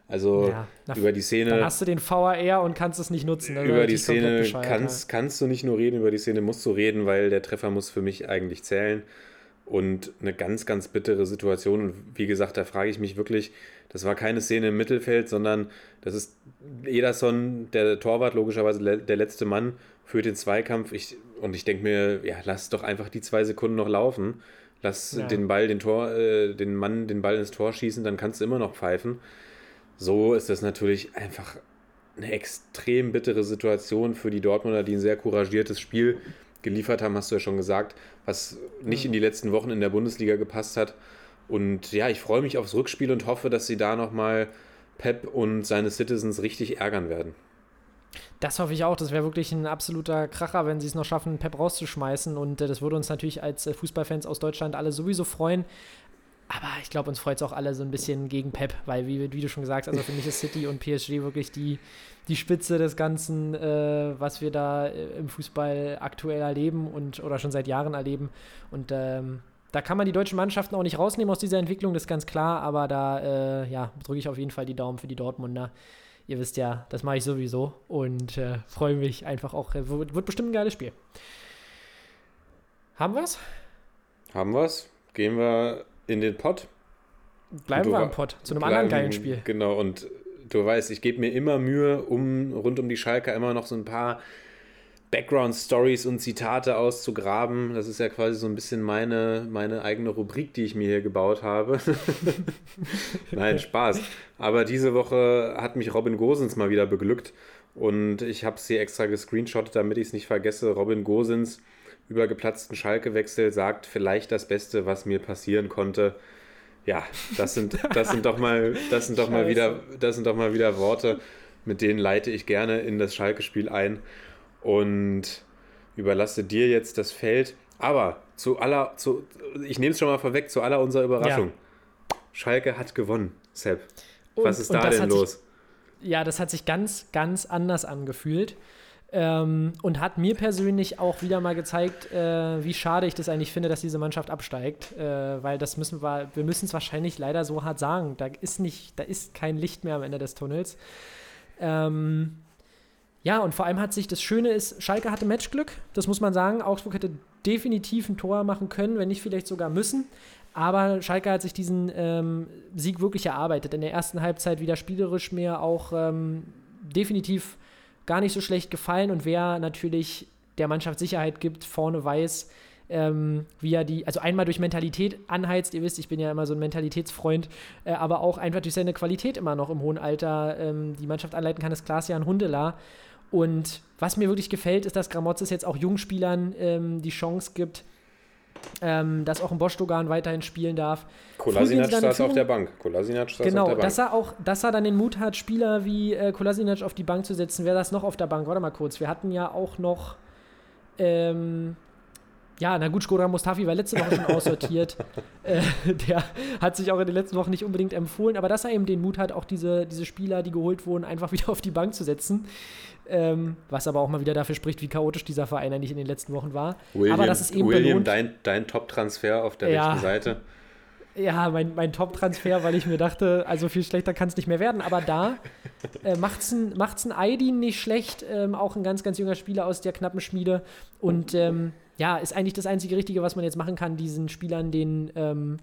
Also Ja, na, über die Szene. Dann hast du den VAR und kannst es nicht nutzen. Also über die Szene kannst, kannst du nicht nur reden, über die Szene musst du reden, weil der Treffer muss für mich eigentlich zählen. Und eine ganz, ganz bittere Situation. Und wie gesagt, da frage ich mich wirklich, das war keine Szene im Mittelfeld, sondern das ist Ederson, der Torwart, logischerweise der letzte Mann, führt den Zweikampf. Ich, und ich denke mir, ja, lass doch einfach die zwei Sekunden noch laufen. Lass Ja. den Ball, den Tor, äh, den Mann den Ball ins Tor schießen, dann kannst du immer noch pfeifen. So ist das natürlich einfach eine extrem bittere Situation für die Dortmunder, die ein sehr couragiertes Spiel geliefert haben, hast du ja schon gesagt, was nicht in die letzten Wochen in der Bundesliga gepasst hat. Und ja, ich freue mich aufs Rückspiel und hoffe, dass sie da nochmal Pep und seine Citizens richtig ärgern werden. Das hoffe ich auch. Das wäre wirklich ein absoluter Kracher, wenn sie es noch schaffen, Pep rauszuschmeißen. Und äh, das würde uns natürlich als äh, Fußballfans aus Deutschland alle sowieso freuen. Aber ich glaube, uns freut es auch alle so ein bisschen gegen Pep, weil, wie, wie du schon gesagt hast, also für mich ist City und PSG wirklich die, die Spitze des Ganzen, äh, was wir da äh, im Fußball aktuell erleben und oder schon seit Jahren erleben. Und ähm, da kann man die deutschen Mannschaften auch nicht rausnehmen aus dieser Entwicklung, das ist ganz klar. Aber da äh, ja, drücke ich auf jeden Fall die Daumen für die Dortmunder. Ihr wisst ja, das mache ich sowieso und äh, freue mich einfach auch. Äh, wird, wird bestimmt ein geiles Spiel. Haben wir's? Haben wir's? Gehen wir in den Pott? Bleiben Du wir am Pott zu einem anderen Bleiben- geilen Spiel. Genau, und du weißt, ich gebe mir immer Mühe, um rund um die Schalke immer noch so ein paar Background-Stories und Zitate auszugraben. Das ist ja quasi so ein bisschen meine, meine eigene Rubrik, die ich mir hier gebaut habe. Nein, Spaß. Aber diese Woche hat mich Robin Gosens mal wieder beglückt und ich habe es hier extra gescreenshottet, damit ich es nicht vergesse. Robin Gosens über geplatzten Schalke-Wechsel sagt, vielleicht das Beste, was mir passieren konnte. Ja, das sind, das sind doch mal, das sind doch mal wieder, das sind doch mal wieder Worte, mit denen leite ich gerne in das Schalke-Spiel ein und überlasse dir jetzt das Feld. Aber zu aller, zu, ich nehme es schon mal vorweg, zu aller unserer Überraschung. Schalke hat gewonnen, Sepp. Was Und- ist da denn hat sich- los? Ja, das hat sich ganz, ganz anders angefühlt. Ähm, und hat mir persönlich auch wieder mal gezeigt, äh, wie schade ich das eigentlich finde, dass diese Mannschaft absteigt. Äh, weil das müssen wir, wir müssen es wahrscheinlich leider so hart sagen. Da ist nicht, da ist kein Licht mehr am Ende des Tunnels. Ähm, ja, und vor allem hat sich das Schöne ist, Schalke hatte Matchglück, das muss man sagen. Augsburg hätte definitiv ein Tor machen können, wenn nicht vielleicht sogar müssen. Aber Schalke hat sich diesen ähm, Sieg wirklich erarbeitet. In der ersten Halbzeit wieder spielerisch mir auch ähm, definitiv gar nicht so schlecht gefallen. Und wer natürlich der Mannschaft Sicherheit gibt, vorne weiß, ähm, wie er die, also einmal durch Mentalität anheizt, ihr wisst, ich bin ja immer so ein Mentalitätsfreund, äh, aber auch einfach durch seine Qualität immer noch im hohen Alter ähm, die Mannschaft anleiten kann, ist Klaas-Jan Hundelar. Und was mir wirklich gefällt, ist, dass Gramotzes jetzt auch Jungspielern ähm, die Chance gibt, ähm, dass auch ein Bosch-Dogan weiterhin spielen darf. Kolasinac saß auf der Bank. Kolasinac saß auf Genau, der Bank. dass er auch, dass er dann den Mut hat, Spieler wie äh, Kolasinac auf die Bank zu setzen. Wer das noch auf der Bank? Warte mal kurz. Wir hatten ja auch noch, ähm, ja, na gut, Skoda Mustafi war letzte Woche schon aussortiert. äh, der hat sich auch in den letzten Wochen nicht unbedingt empfohlen, aber dass er eben den Mut hat, auch diese, diese Spieler, die geholt wurden, einfach wieder auf die Bank zu setzen. Ähm, was aber auch mal wieder dafür spricht, wie chaotisch dieser Verein eigentlich in den letzten Wochen war. William, aber das ist eben William belohnt. dein, dein Top-Transfer auf der Ja. rechten Seite. Ja, mein, mein Top-Transfer, weil ich mir dachte, also viel schlechter kann es nicht mehr werden. Aber da äh, macht's ein, macht's ein Aydin nicht schlecht, ähm, auch ein ganz, ganz junger Spieler aus der knappen Schmiede. Und ähm, ja, ist eigentlich das einzige Richtige, was man jetzt machen kann, diesen Spielern den, ähm,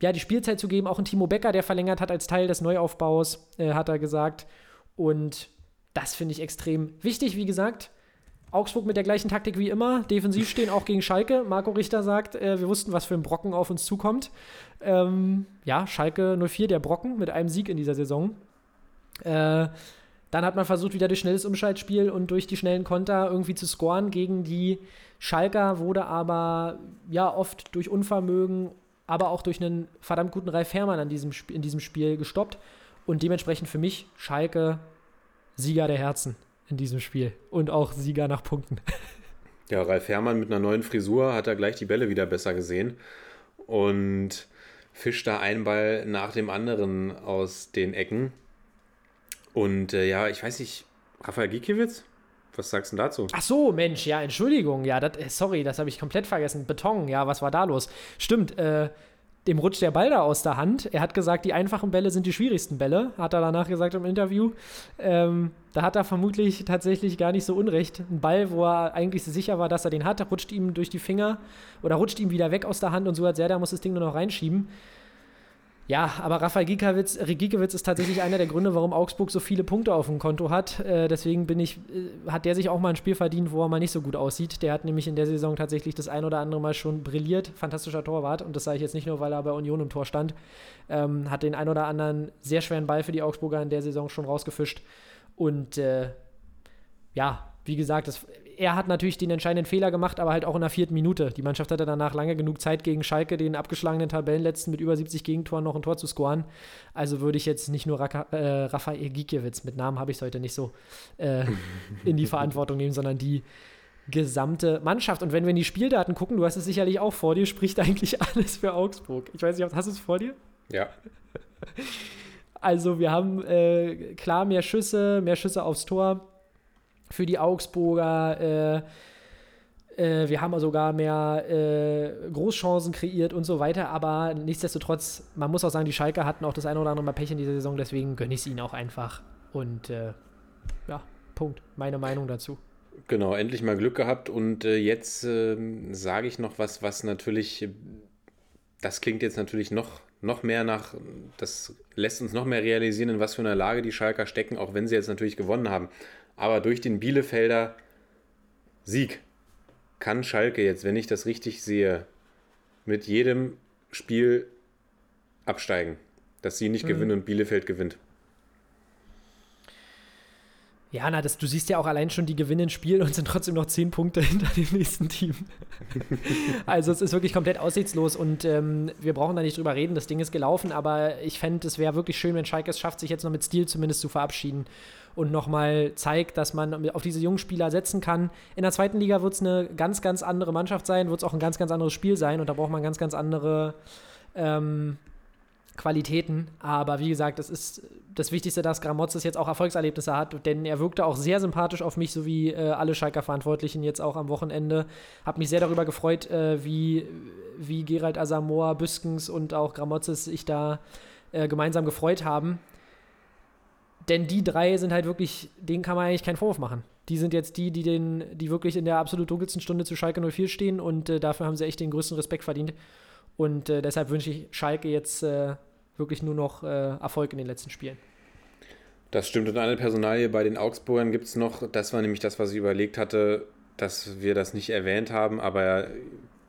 ja, die Spielzeit zu geben. Auch ein Timo Becker, der verlängert hat als Teil des Neuaufbaus, äh, hat er gesagt. Und das finde ich extrem wichtig, wie gesagt. Augsburg mit der gleichen Taktik wie immer, defensiv stehen, auch gegen Schalke. Marco Richter sagt, äh, wir wussten, was für ein Brocken auf uns zukommt. Ähm, ja, Schalke 04, der Brocken mit einem Sieg in dieser Saison. Äh, dann hat man versucht, wieder durch schnelles Umschaltspiel und durch die schnellen Konter irgendwie zu scoren. Gegen die Schalker wurde aber ja oft durch Unvermögen, aber auch durch einen verdammt guten Ralf Herrmann an diesem, in diesem Spiel gestoppt. Und dementsprechend für mich Schalke Sieger der Herzen in diesem Spiel und auch Sieger nach Punkten. Ja, Ralf Herrmann mit einer neuen Frisur hat er gleich die Bälle wieder besser gesehen und fischt da einen Ball nach dem anderen aus den Ecken. Und äh, ja, ich weiß nicht, Rafael Gikiewicz, was sagst du denn dazu? Ach so, Mensch, ja, Entschuldigung, ja, das, äh, sorry, das habe ich komplett vergessen. Beton, ja, was war da los? Stimmt, äh, dem rutscht der Ball da aus der Hand. Er hat gesagt, die einfachen Bälle sind die schwierigsten Bälle, hat er danach gesagt im Interview. Ähm, da hat er vermutlich tatsächlich gar nicht so unrecht. Ein Ball, wo er eigentlich sicher war, dass er den hat, rutscht ihm durch die Finger oder rutscht ihm wieder weg aus der Hand und so hat er, da muss das Ding nur noch reinschieben. Ja, aber Rafael Gikiewicz, Gikiewicz ist tatsächlich einer der Gründe, warum Augsburg so viele Punkte auf dem Konto hat. Äh, deswegen bin ich, äh, hat der sich auch mal ein Spiel verdient, wo er mal nicht so gut aussieht. Der hat nämlich in der Saison tatsächlich das ein oder andere Mal schon brilliert. Fantastischer Torwart. Und das sage ich jetzt nicht nur, weil er bei Union im Tor stand. Ähm, hat den ein oder anderen sehr schweren Ball für die Augsburger in der Saison schon rausgefischt. Und äh, ja, wie gesagt, das, er hat natürlich den entscheidenden Fehler gemacht, aber halt auch in der vierten Minute. Die Mannschaft hatte danach lange genug Zeit gegen Schalke, den abgeschlagenen Tabellenletzten mit über 70 Gegentoren noch ein Tor zu scoren. Also würde ich jetzt nicht nur Raka, äh, Rafael Gikiewicz, mit Namen habe ich es heute nicht so, äh, in die Verantwortung nehmen, sondern die gesamte Mannschaft. Und wenn wir in die Spieldaten gucken, du hast es sicherlich auch vor dir, spricht eigentlich alles für Augsburg. Ich weiß nicht, hast du es vor dir? Ja, Also wir haben äh, klar mehr Schüsse, mehr Schüsse aufs Tor für die Augsburger. Äh, äh, wir haben sogar mehr äh, Großchancen kreiert und so weiter. Aber nichtsdestotrotz, man muss auch sagen, die Schalker hatten auch das eine oder andere Mal Pech in dieser Saison. Deswegen gönne ich es ihnen auch einfach. Und äh, ja, Punkt. Meine Meinung dazu. genau, endlich mal Glück gehabt. Und äh, jetzt ähm, sage ich noch was, was natürlich, äh, das klingt jetzt natürlich noch, noch mehr nach, das lässt uns noch mehr realisieren, in was für einer Lage die Schalker stecken, auch wenn sie jetzt natürlich gewonnen haben. Aber durch den Bielefelder Sieg kann Schalke jetzt, wenn ich das richtig sehe, mit jedem Spiel absteigen. Dass sie nicht gewinnen und Bielefeld gewinnt. Ja, na, das, du siehst ja auch allein schon, die gewinnen Spiel und sind trotzdem noch zehn Punkte hinter dem nächsten Team. also es ist wirklich komplett aussichtslos und ähm, wir brauchen da nicht drüber reden, das Ding ist gelaufen, aber ich fände, es wäre wirklich schön, wenn Schalke es schafft, sich jetzt noch mit Stil zumindest zu verabschieden und nochmal zeigt, dass man auf diese jungen Spieler setzen kann. In der zweiten Liga wird es eine ganz, ganz andere Mannschaft sein, wird es auch ein ganz, ganz anderes Spiel sein und da braucht man ganz, ganz andere ähm, Qualitäten. Aber wie gesagt, das ist das Wichtigste, dass Gramotzes jetzt auch Erfolgserlebnisse hat, denn er wirkte auch sehr sympathisch auf mich, so wie äh, alle Schalker-Verantwortlichen jetzt auch am Wochenende. Hab mich sehr darüber gefreut, äh, wie, wie Gerald Asamoah, Büskens und auch Gramotzes sich da äh, gemeinsam gefreut haben. Denn die drei sind halt wirklich, denen kann man eigentlich keinen Vorwurf machen. Die sind jetzt die, die, den, die wirklich in der absolut dunkelsten Stunde zu Schalke 04 stehen und äh, dafür haben sie echt den größten Respekt verdient. Und äh, deshalb wünsche ich Schalke jetzt äh, wirklich nur noch äh, Erfolg in den letzten Spielen. Das stimmt. Und eine Personalie bei den Augsburgern gibt es noch. Das war nämlich das, was ich überlegt hatte, dass wir das nicht erwähnt haben. Aber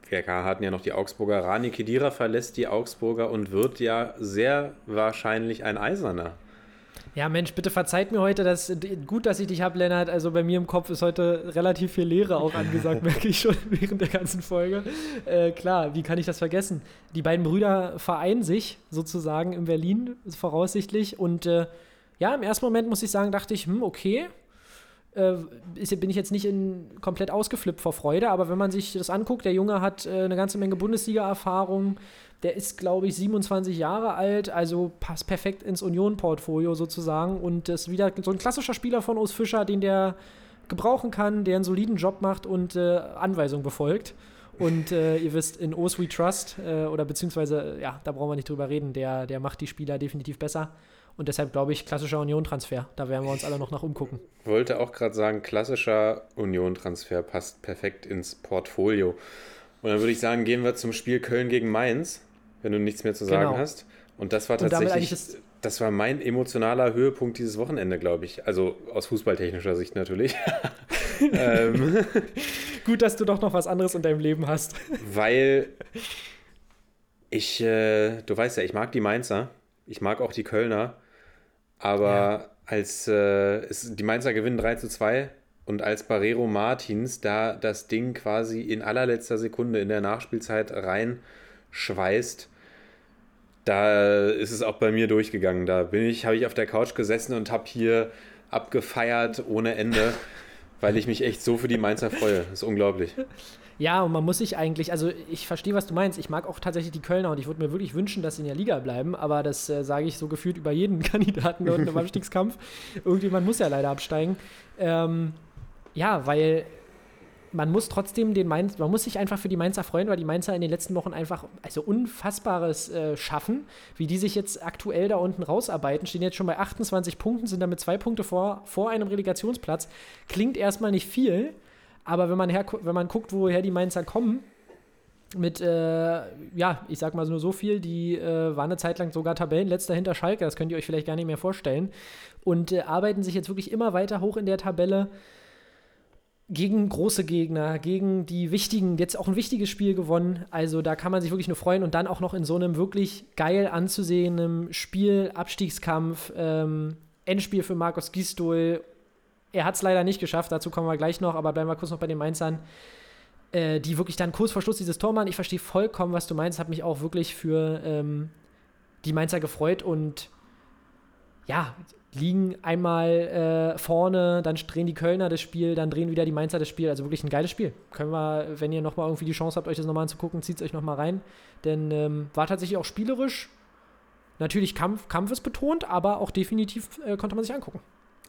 wir hatten ja noch die Augsburger. Rani Kedira verlässt die Augsburger und wird ja sehr wahrscheinlich ein Eiserner. Ja, Mensch, bitte verzeiht mir heute, dass gut, dass ich dich habe, Lennart. Also bei mir im Kopf ist heute relativ viel Leere auch angesagt, merke ich schon während der ganzen Folge. Äh, klar, wie kann ich das vergessen? Die beiden Brüder vereinen sich sozusagen in Berlin voraussichtlich und äh, ja, im ersten Moment muss ich sagen, dachte ich, hm, okay, äh, ist, bin ich jetzt nicht in, komplett ausgeflippt vor Freude, aber wenn man sich das anguckt, der Junge hat äh, eine ganze Menge Bundesliga-Erfahrung, der ist, glaube ich, 27 Jahre alt, also passt perfekt ins Union-Portfolio sozusagen und ist wieder so ein klassischer Spieler von Urs Fischer, den der gebrauchen kann, der einen soliden Job macht und äh, Anweisungen befolgt. Und äh, ihr wisst, in Os We Trust, äh, oder beziehungsweise, ja, da brauchen wir nicht drüber reden, der, der macht die Spieler definitiv besser. Und deshalb glaube ich, klassischer Union-Transfer. Da werden wir uns alle noch nach umgucken. Wollte auch gerade sagen, klassischer Union-Transfer passt perfekt ins Portfolio. Und dann würde ich sagen, gehen wir zum Spiel Köln gegen Mainz, wenn du nichts mehr zu sagen Genau. hast. Und das war tatsächlich, das- das war mein emotionaler Höhepunkt dieses Wochenende, glaube ich. Also aus fußballtechnischer Sicht natürlich. ähm, Gut, dass du doch noch was anderes in deinem Leben hast. weil ich, äh, du weißt ja, ich mag die Mainzer, ich mag auch die Kölner, aber Ja. als äh, es, die Mainzer gewinnen 3 zu 2 und als Barrero Martins da das Ding quasi in allerletzter Sekunde in der Nachspielzeit reinschweißt, da ist es auch bei mir durchgegangen. Da bin ich, habe ich auf der Couch gesessen und habe hier abgefeiert ohne Ende, weil ich mich echt so für die Mainzer freue. Das ist unglaublich. Ja, und man muss sich eigentlich, also ich verstehe, was du meinst. Ich mag auch tatsächlich die Kölner und ich würde mir wirklich wünschen, dass sie in der Liga bleiben, aber das äh, sage ich so gefühlt über jeden Kandidaten dort im Abstiegskampf. Irgendjemand muss ja leider absteigen. Ähm, ja, weil man muss trotzdem den Mainz, man muss sich einfach für die Mainzer freuen, weil die Mainzer in den letzten Wochen einfach also Unfassbares äh, schaffen, wie die sich jetzt aktuell da unten rausarbeiten, stehen jetzt schon bei 28 Punkten, sind damit zwei Punkte vor, vor einem Relegationsplatz. Klingt erstmal nicht viel, aber wenn man, her, wenn man guckt, woher die Mainzer kommen, mit, äh, ja, ich sag mal nur so viel, die äh, waren eine Zeit lang sogar Tabellenletzter hinter Schalke, das könnt ihr euch vielleicht gar nicht mehr vorstellen. Und äh, arbeiten sich jetzt wirklich immer weiter hoch in der Tabelle gegen große Gegner, gegen die wichtigen, jetzt auch ein wichtiges Spiel gewonnen. Also da kann man sich wirklich nur freuen und dann auch noch in so einem wirklich geil anzusehenden Spiel, Abstiegskampf, ähm, Endspiel für Markus Gisdol. Er hat es leider nicht geschafft, dazu kommen wir gleich noch, aber bleiben wir kurz noch bei den Mainzern, äh, die wirklich dann kurz vor Schluss dieses Tor machen. Ich verstehe vollkommen, was du meinst, habe mich auch wirklich für ähm, die Mainzer gefreut und ja, liegen einmal äh, vorne, dann drehen die Kölner das Spiel, dann drehen wieder die Mainzer das Spiel. Also wirklich ein geiles Spiel. Können wir, wenn ihr nochmal irgendwie die Chance habt, euch das nochmal anzugucken, zieht es euch nochmal rein. Denn ähm, war tatsächlich auch spielerisch. Natürlich Kampf, kampfesbetont, aber auch definitiv äh, konnte man sich angucken.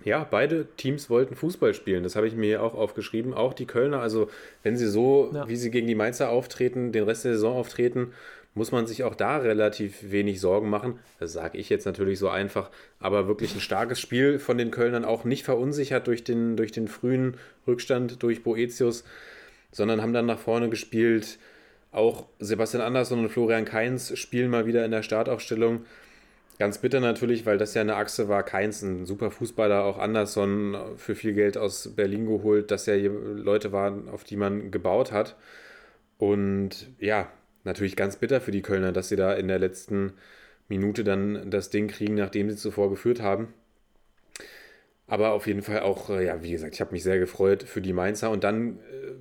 Ja, beide Teams wollten Fußball spielen. Das habe ich mir hier auch aufgeschrieben. Auch die Kölner, also wenn sie so, Ja. wie sie gegen die Mainzer auftreten, den Rest der Saison auftreten, muss man sich auch da relativ wenig Sorgen machen. Das sage ich jetzt natürlich so einfach, aber wirklich ein starkes Spiel von den Kölnern, auch nicht verunsichert durch den, durch den frühen Rückstand durch Boetius, sondern haben dann nach vorne gespielt. Auch Sebastian Andersson und Florian Kainz spielen mal wieder in der Startaufstellung. Ganz bitter natürlich, weil das ja eine Achse war. Keins, ein super Fußballer, auch Andersson für viel Geld aus Berlin geholt, dass ja Leute waren, auf die man gebaut hat. Und ja, natürlich ganz bitter für die Kölner, dass sie da in der letzten Minute dann das Ding kriegen, nachdem sie zuvor geführt haben. Aber auf jeden Fall auch, äh, ja, wie gesagt, ich habe mich sehr gefreut für die Mainzer. Und dann äh,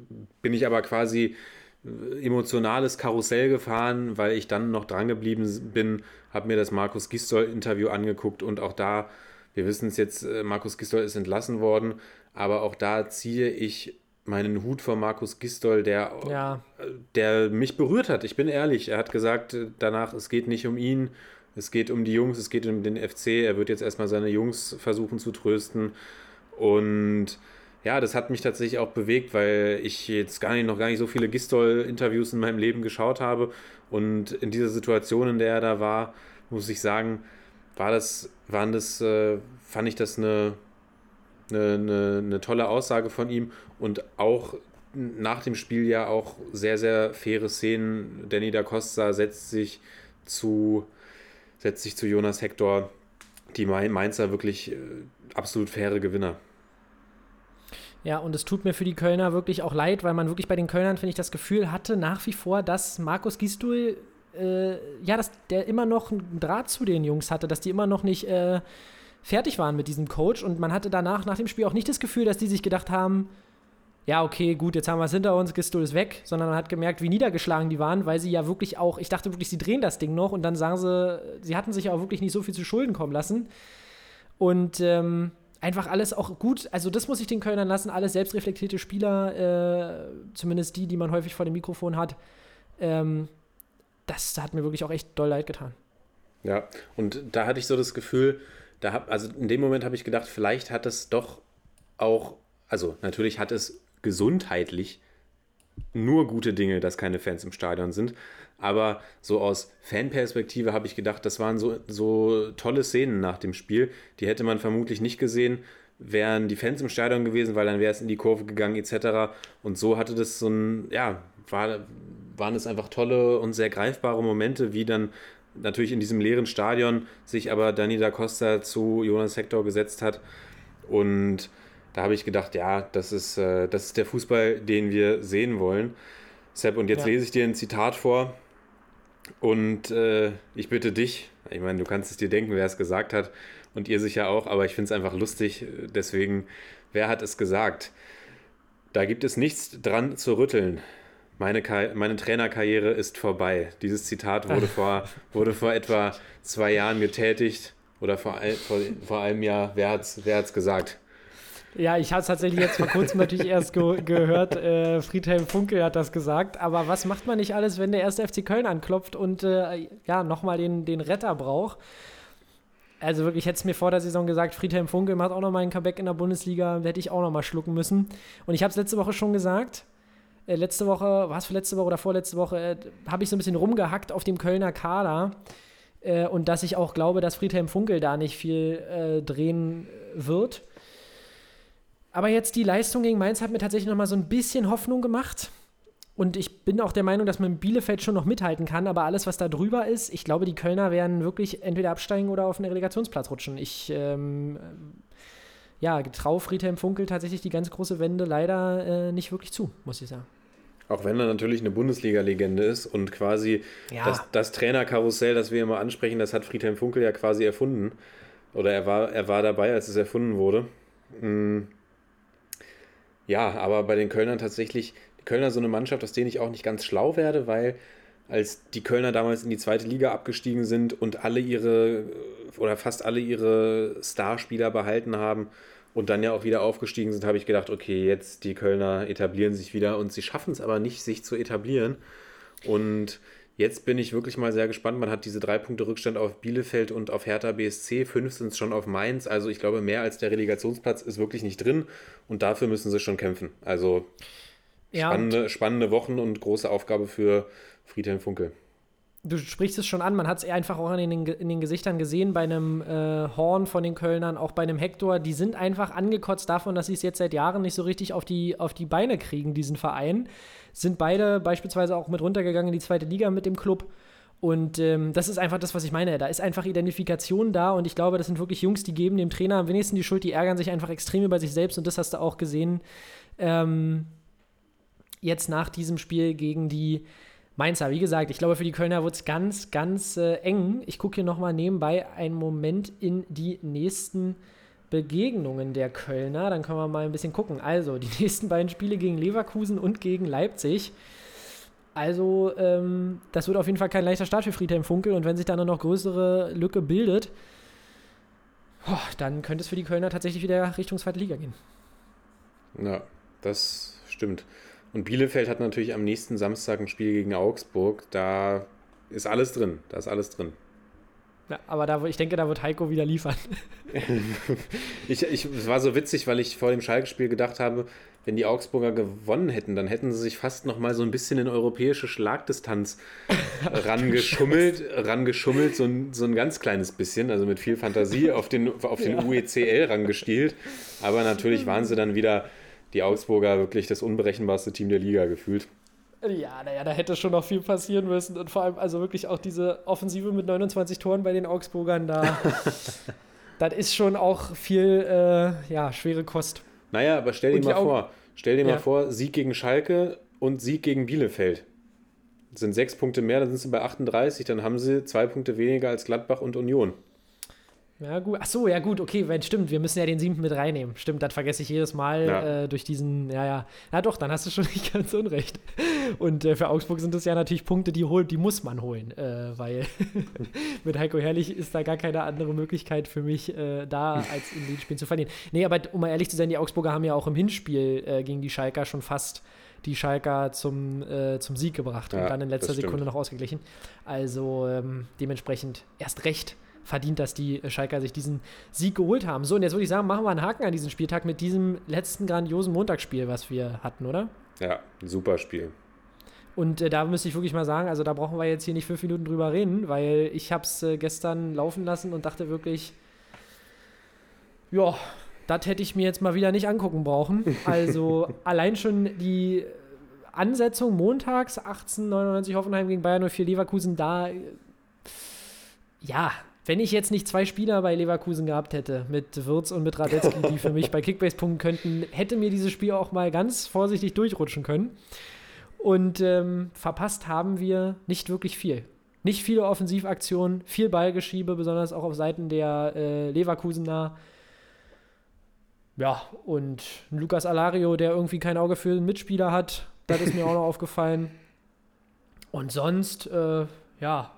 bin ich aber quasi äh, emotionales Karussell gefahren, weil ich dann noch dran geblieben bin, habe mir das Markus Gistol-Interview angeguckt und auch da, wir wissen es jetzt, Markus Gistol ist entlassen worden, aber auch da ziehe ich meinen Hut vor Markus Gistol, der, Ja. der mich berührt hat. Ich bin ehrlich, er hat gesagt äh, danach, es geht nicht um ihn, es geht um die Jungs, es geht um den FC, er wird jetzt erstmal seine Jungs versuchen zu trösten und ja, das hat mich tatsächlich auch bewegt, weil ich jetzt gar nicht, noch gar nicht so viele Gistol-Interviews in meinem Leben geschaut habe. Und in dieser Situation, in der er da war, muss ich sagen, war das, waren das, äh, fand ich das eine, eine, eine, eine tolle Aussage von ihm und auch nach dem Spiel ja auch sehr, sehr faire Szenen. Danny da Costa setzt sich zu, setzt sich zu Jonas Hector. Die Mainzer wirklich äh, absolut faire Gewinner. Ja, und es tut mir für die Kölner wirklich auch leid, weil man wirklich bei den Kölnern, finde ich, das Gefühl hatte nach wie vor, dass Markus Gisdol, äh, ja, dass der immer noch einen Draht zu den Jungs hatte, dass die immer noch nicht äh, fertig waren mit diesem Coach. Und man hatte danach, nach dem Spiel, auch nicht das Gefühl, dass die sich gedacht haben, ja, okay, gut, jetzt haben wir es hinter uns, Gisdol ist weg, sondern man hat gemerkt, wie niedergeschlagen die waren, weil sie ja wirklich auch, ich dachte wirklich, sie drehen das Ding noch und dann sagen sie, sie hatten sich auch wirklich nicht so viel zu Schulden kommen lassen. Und ähm, einfach alles auch gut, also das muss ich den Kölnern lassen, alles selbstreflektierte Spieler, äh, zumindest die, die man häufig vor dem Mikrofon hat. Ähm, das hat mir wirklich auch echt doll leid getan. Ja, und da hatte ich so das Gefühl, da hab, also in dem Moment habe ich gedacht, vielleicht hat es doch auch, also natürlich hat es gesundheitlich nur gute Dinge, dass keine Fans im Stadion sind. Aber so aus Fanperspektive habe ich gedacht, das waren so, so tolle Szenen nach dem Spiel. Die hätte man vermutlich nicht gesehen, wären die Fans im Stadion gewesen, weil dann wäre es in die Kurve gegangen etc. Und so hatte das so ein, ja, war, waren es einfach tolle und sehr greifbare Momente, wie dann natürlich in diesem leeren Stadion sich aber Dani da Costa zu Jonas Hector gesetzt hat und da habe ich gedacht, ja, das ist, äh, das ist der Fußball, den wir sehen wollen. Sepp, und jetzt Ja. lese ich dir ein Zitat vor. Und äh, ich bitte dich, ich meine, du kannst es dir denken, wer es gesagt hat, und ihr sicher auch, aber ich finde es einfach lustig. Deswegen, wer hat es gesagt? Da gibt es nichts dran zu rütteln. Meine, Ka meine Trainerkarriere ist vorbei. Dieses Zitat wurde vor, wurde vor etwa zwei Jahren getätigt. Oder vor, ein, vor, vor einem Jahr. Wer hat es wer hat's gesagt? Ja, ich habe es tatsächlich jetzt vor kurzem natürlich erst ge gehört. Äh, Friedhelm Funkel hat das gesagt. Aber was macht man nicht alles, wenn der erste FC Köln anklopft und äh, ja, nochmal den, den Retter braucht? Also wirklich, hätte es mir vor der Saison gesagt, Friedhelm Funkel macht auch nochmal ein Comeback in der Bundesliga, hätte ich auch nochmal schlucken müssen. Und ich habe es letzte Woche schon gesagt. Äh, letzte Woche, war es für letzte Woche oder vorletzte Woche, äh, habe ich so ein bisschen rumgehackt auf dem Kölner Kader. Äh, und dass ich auch glaube, dass Friedhelm Funkel da nicht viel äh, drehen wird. Aber jetzt die Leistung gegen Mainz hat mir tatsächlich noch mal so ein bisschen Hoffnung gemacht. Und ich bin auch der Meinung, dass man Bielefeld schon noch mithalten kann. Aber alles, was da drüber ist, ich glaube, die Kölner werden wirklich entweder absteigen oder auf einen Relegationsplatz rutschen. Ich, ähm, ja, traue Friedhelm Funkel tatsächlich die ganz große Wende leider äh, nicht wirklich zu, muss ich sagen. Auch wenn er natürlich eine Bundesliga-Legende ist und quasi Ja. das, das Trainerkarussell, das wir immer ansprechen, das hat Friedhelm Funkel ja quasi erfunden. Oder er war, er war dabei, als es erfunden wurde. Mm. Ja, aber bei den Kölnern tatsächlich, die Kölner so eine Mannschaft, aus denen ich auch nicht ganz schlau werde, weil als die Kölner damals in die zweite Liga abgestiegen sind und alle ihre oder fast alle ihre Starspieler behalten haben und dann ja auch wieder aufgestiegen sind, habe ich gedacht, okay, jetzt die Kölner etablieren sich wieder und sie schaffen es aber nicht, sich zu etablieren. Und jetzt bin ich wirklich mal sehr gespannt. Man hat diese drei Punkte Rückstand auf Bielefeld und auf Hertha BSC, fünf sind es schon auf Mainz. Also ich glaube, mehr als der Relegationsplatz ist wirklich nicht drin und dafür müssen sie schon kämpfen. Also Ja, spannende, spannende Wochen und große Aufgabe für Friedhelm Funkel. Du sprichst es schon an, man hat es einfach auch in den, in den Gesichtern gesehen, bei einem äh, Horn von den Kölnern, auch bei einem Hector, die sind einfach angekotzt davon, dass sie es jetzt seit Jahren nicht so richtig auf die, auf die Beine kriegen, diesen Verein. Sind beide beispielsweise auch mit runtergegangen in die zweite Liga mit dem Club. Und ähm, das ist einfach das, was ich meine. Da ist einfach Identifikation da und ich glaube, das sind wirklich Jungs, die geben dem Trainer am wenigsten die Schuld, die ärgern sich einfach extrem über sich selbst und das hast du auch gesehen. Ähm, jetzt nach diesem Spiel gegen die Mainzer. Wie gesagt, ich glaube, für die Kölner wird es ganz, ganz äh, eng. Ich gucke hier nochmal nebenbei einen Moment in die nächsten Begegnungen der Kölner. Dann können wir mal ein bisschen gucken. Also, die nächsten beiden Spiele gegen Leverkusen und gegen Leipzig. Also, ähm, das wird auf jeden Fall kein leichter Start für Friedhelm Funkel. Und wenn sich dann eine noch größere Lücke bildet, boah, dann könnte es für die Kölner tatsächlich wieder Richtung zweite Liga gehen. Ja, das stimmt. Und Bielefeld hat natürlich am nächsten Samstag ein Spiel gegen Augsburg. Da ist alles drin. Da ist alles drin. Ja, aber da, ich denke, da wird Heiko wieder liefern. Ich, ich, es war so witzig, weil ich vor dem Schalke-Spiel gedacht habe, wenn die Augsburger gewonnen hätten, dann hätten sie sich fast noch mal so ein bisschen in europäische Schlagdistanz rangeschummelt, rangeschummelt, so ein, so ein ganz kleines bisschen, also mit viel Fantasie auf den, auf den Ja. UECL rangestielt. Aber natürlich waren sie dann wieder die Augsburger wirklich das unberechenbarste Team der Liga gefühlt. Ja, naja, da hätte schon noch viel passieren müssen. Und vor allem, also wirklich auch diese Offensive mit 29 Toren bei den Augsburgern, da. das ist schon auch viel, äh, ja, schwere Kost. Naja, aber stell dir mal Augen- vor, stell dir Ja. mal vor, Sieg gegen Schalke und Sieg gegen Bielefeld. Das sind sechs Punkte mehr, dann sind sie bei 38, dann haben sie zwei Punkte weniger als Gladbach und Union. Ja, gut. Ach so, ja, gut, okay, wenn, stimmt, wir müssen ja den siebten mit reinnehmen. Stimmt, das vergesse ich jedes Mal Ja. äh, durch diesen, ja, ja. Na doch, dann hast du schon nicht ganz unrecht. Und äh, für Augsburg sind das ja natürlich Punkte, die, holt, die muss man holen, äh, weil mit Heiko Herrlich ist da gar keine andere Möglichkeit für mich äh, da, als in den Spielen zu verlieren. Nee, aber um mal ehrlich zu sein, die Augsburger haben ja auch im Hinspiel äh, gegen die Schalker schon fast die Schalker zum, äh, zum Sieg gebracht und Ja, dann in letzter. Sekunde noch ausgeglichen. Also ähm, dementsprechend erst recht verdient, dass die Schalker sich diesen Sieg geholt haben. So, und jetzt würde ich sagen, machen wir einen Haken an diesen Spieltag mit diesem letzten grandiosen Montagsspiel, was wir hatten, oder? Ja, ein super Spiel. Und äh, da müsste ich wirklich mal sagen, also da brauchen wir jetzt hier nicht fünf Minuten drüber reden, weil ich habe es äh, gestern laufen lassen und dachte wirklich, ja, das hätte ich mir jetzt mal wieder nicht angucken brauchen. Also allein schon die Ansetzung montags 1899 Hoffenheim gegen Bayern 04 Leverkusen, da äh, ja, wenn ich jetzt nicht zwei Spieler bei Leverkusen gehabt hätte, mit Wirtz und mit Radetzky, die für mich bei Kickbase punkten könnten, hätte mir dieses Spiel auch mal ganz vorsichtig durchrutschen können. Und ähm, verpasst haben wir nicht wirklich viel. Nicht viele Offensivaktionen, viel Ballgeschiebe, besonders auch auf Seiten der äh, Leverkusener. Ja, und Lukas Alario, der irgendwie kein Auge für einen Mitspieler hat, das ist mir auch noch aufgefallen. Und sonst, äh, ja,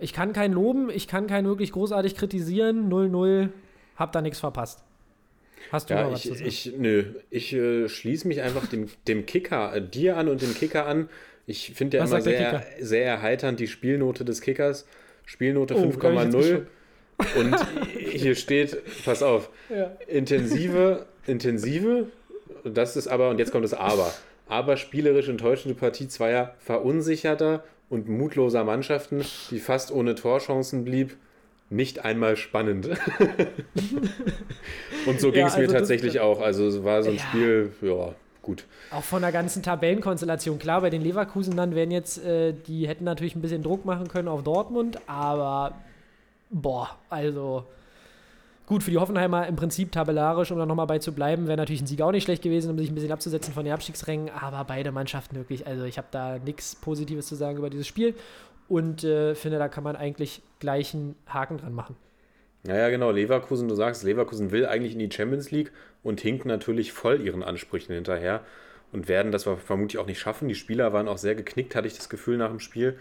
ich kann keinen loben, ich kann keinen wirklich großartig kritisieren. 0-0, hab da nichts verpasst. Hast du Ja, noch was ich, zu sagen? ich, nö, ich äh, schließe mich einfach dem, dem Kicker, äh, dir an und dem Kicker an. Ich finde ja Was immer sehr, sehr erheiternd die Spielnote des Kickers. Spielnote Oh, da hab ich jetzt 5,0. Und hier steht, pass auf, Ja. intensive, intensive, das ist aber, und jetzt kommt das Aber, aber spielerisch enttäuschende Partie zweier verunsicherter und mutloser Mannschaften, die fast ohne Torchancen blieb, nicht einmal spannend. und so ging Ja, es mir also das- tatsächlich auch. Also es war so ein Ja. Spiel, ja, gut. Auch von der ganzen Tabellenkonstellation. Klar, bei den Leverkusenern wären jetzt, äh, die hätten natürlich ein bisschen Druck machen können auf Dortmund, aber boah, also gut für die Hoffenheimer im Prinzip tabellarisch, um da nochmal bei zu bleiben, wäre natürlich ein Sieg auch nicht schlecht gewesen, um sich ein bisschen abzusetzen von den Abstiegsrängen, aber beide Mannschaften wirklich, also ich habe da nichts Positives zu sagen über dieses Spiel und äh, finde, da kann man eigentlich gleich einen Haken dran machen. Ja, ja, genau. Leverkusen, du sagst, Leverkusen will eigentlich in die Champions League und hinkt natürlich voll ihren Ansprüchen hinterher und werden das vermutlich auch nicht schaffen. Die Spieler waren auch sehr geknickt, hatte ich das Gefühl nach dem Spiel.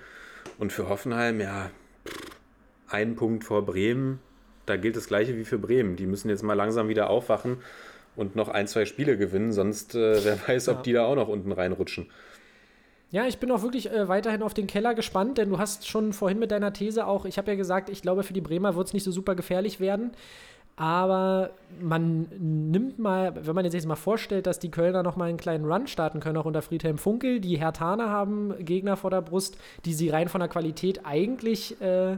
Und für Hoffenheim, ja, ein Punkt vor Bremen, da gilt das Gleiche wie für Bremen. Die müssen jetzt mal langsam wieder aufwachen und noch ein, zwei Spiele gewinnen, sonst äh, wer weiß, ob Ja. die da auch noch unten reinrutschen. Ja, ich bin auch wirklich äh, weiterhin auf den Keller gespannt, denn du hast schon vorhin mit deiner These auch, ich habe ja gesagt, ich glaube, für die Bremer wird es nicht so super gefährlich werden. Aber man nimmt mal, wenn man jetzt jetzt mal vorstellt, dass die Kölner noch mal einen kleinen Run starten können, auch unter Friedhelm Funkel. Die Hertaner haben Gegner vor der Brust, die sie rein von der Qualität eigentlich äh,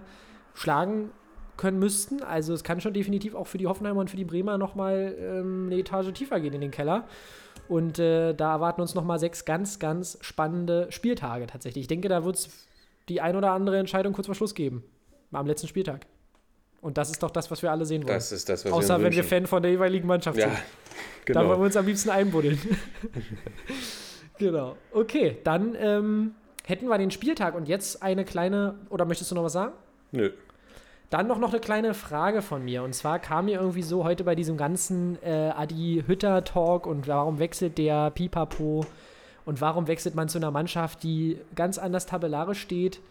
schlagen können müssten. Also es kann schon definitiv auch für die Hoffenheimer und für die Bremer noch mal ähm, eine Etage tiefer gehen in den Keller. Und äh, da erwarten uns nochmal sechs ganz, ganz spannende Spieltage tatsächlich. Ich denke, da wird es die ein oder andere Entscheidung kurz vor Schluss geben. Am letzten Spieltag. Und das ist doch das, was wir alle sehen wollen. Das ist das, was Außer wir wenn wir. Fan von der jeweiligen Mannschaft Ja, sind. Da wollen wir genau. uns am liebsten einbuddeln. genau. Okay, dann ähm, hätten wir den Spieltag und jetzt eine kleine, oder möchtest du noch was sagen? Nö. Dann noch, noch eine kleine Frage von mir. Und zwar kam mir irgendwie so heute bei diesem ganzen äh, Adi-Hütter-Talk und warum wechselt der Pipapo und warum wechselt man zu einer Mannschaft, die ganz anders tabellarisch steht,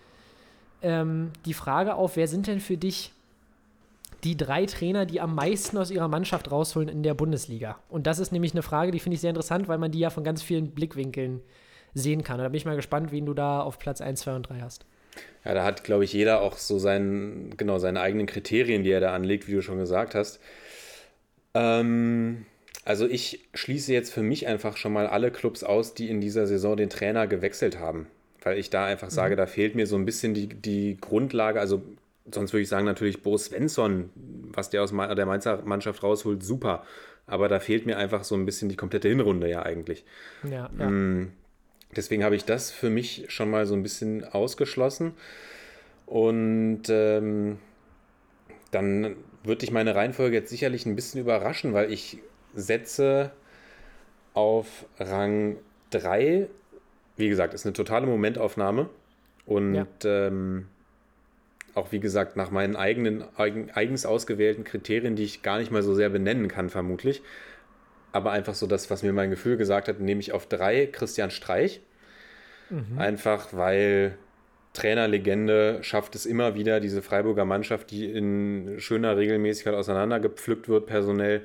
ähm, die Frage auf, wer sind denn für dich die drei Trainer, die am meisten aus ihrer Mannschaft rausholen in der Bundesliga? Und das ist nämlich eine Frage, die finde ich sehr interessant, weil man die ja von ganz vielen Blickwinkeln sehen kann. Und da bin ich mal gespannt, wen du da auf Platz 1, 2 und 3 hast. Ja, da hat, glaube ich, jeder auch so seinen, genau, seine eigenen Kriterien, die er da anlegt, wie du schon gesagt hast. Ähm, also ich schließe jetzt für mich einfach schon mal alle Clubs aus, die in dieser Saison den Trainer gewechselt haben. Weil ich da einfach sage, da fehlt mir so ein bisschen die, die Grundlage. Also sonst würde ich sagen, natürlich Bo Svensson, was der aus der Mainzer Mannschaft rausholt, super. Aber da fehlt mir einfach so ein bisschen die komplette Hinrunde ja eigentlich. Ja, ja. Deswegen habe ich das für mich schon mal so ein bisschen ausgeschlossen. Und ähm, dann würde ich meine Reihenfolge jetzt sicherlich ein bisschen überraschen, weil ich setze auf Rang 3. Wie gesagt, ist eine totale Momentaufnahme. Und Ja. ähm, auch wie gesagt, nach meinen eigenen, eigen, eigens ausgewählten Kriterien, die ich gar nicht mal so sehr benennen kann, vermutlich. Aber einfach so das, was mir mein Gefühl gesagt hat, nehme ich auf drei Christian Streich. Einfach weil Trainerlegende schafft es immer wieder, diese Freiburger Mannschaft, die in schöner Regelmäßigkeit auseinandergepflückt wird, personell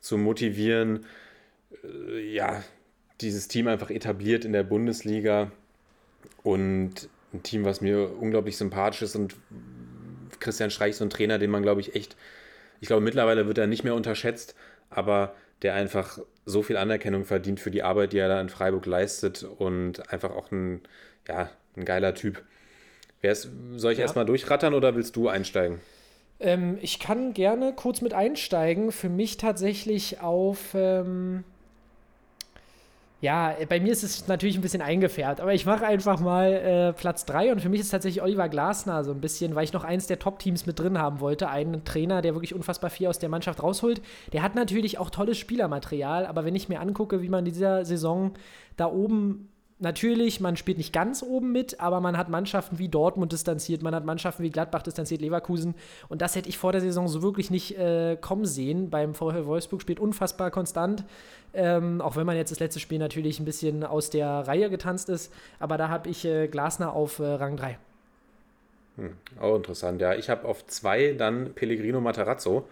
zu motivieren. Äh, Ja, dieses Team einfach etabliert in der Bundesliga und ein Team, was mir unglaublich sympathisch ist und Christian Streich ist so ein Trainer, den man, glaube ich, echt, ich glaube, mittlerweile wird er nicht mehr unterschätzt, aber der einfach so viel Anerkennung verdient für die Arbeit, die er da in Freiburg leistet und einfach auch ein, ja, ein geiler Typ. Wer ist, soll ich Ja. erstmal durchrattern oder willst du einsteigen? Ähm, ich kann gerne kurz mit einsteigen. Für mich tatsächlich auf, ähm, Ja, bei mir ist es natürlich ein bisschen eingefärbt, aber ich mache einfach mal äh, Platz 3 und für mich ist tatsächlich Oliver Glasner so ein bisschen, weil ich noch eins der Top-Teams mit drin haben wollte. Einen Trainer, der wirklich unfassbar viel aus der Mannschaft rausholt. Der hat natürlich auch tolles Spielermaterial, aber wenn ich mir angucke, wie man in dieser Saison da oben natürlich, man spielt nicht ganz oben mit, aber man hat Mannschaften wie Dortmund distanziert, man hat Mannschaften wie Gladbach distanziert, Leverkusen. Und das hätte ich vor der Saison so wirklich nicht äh, kommen sehen. Beim VfL Wolfsburg spielt unfassbar konstant. Ähm, auch wenn man jetzt das letzte Spiel natürlich ein bisschen aus der Reihe getanzt ist. Aber da habe ich äh, Glasner auf äh, Rang 3. Hm, auch interessant, ja. Ich habe auf zwei dann Pellegrino Matarazzo.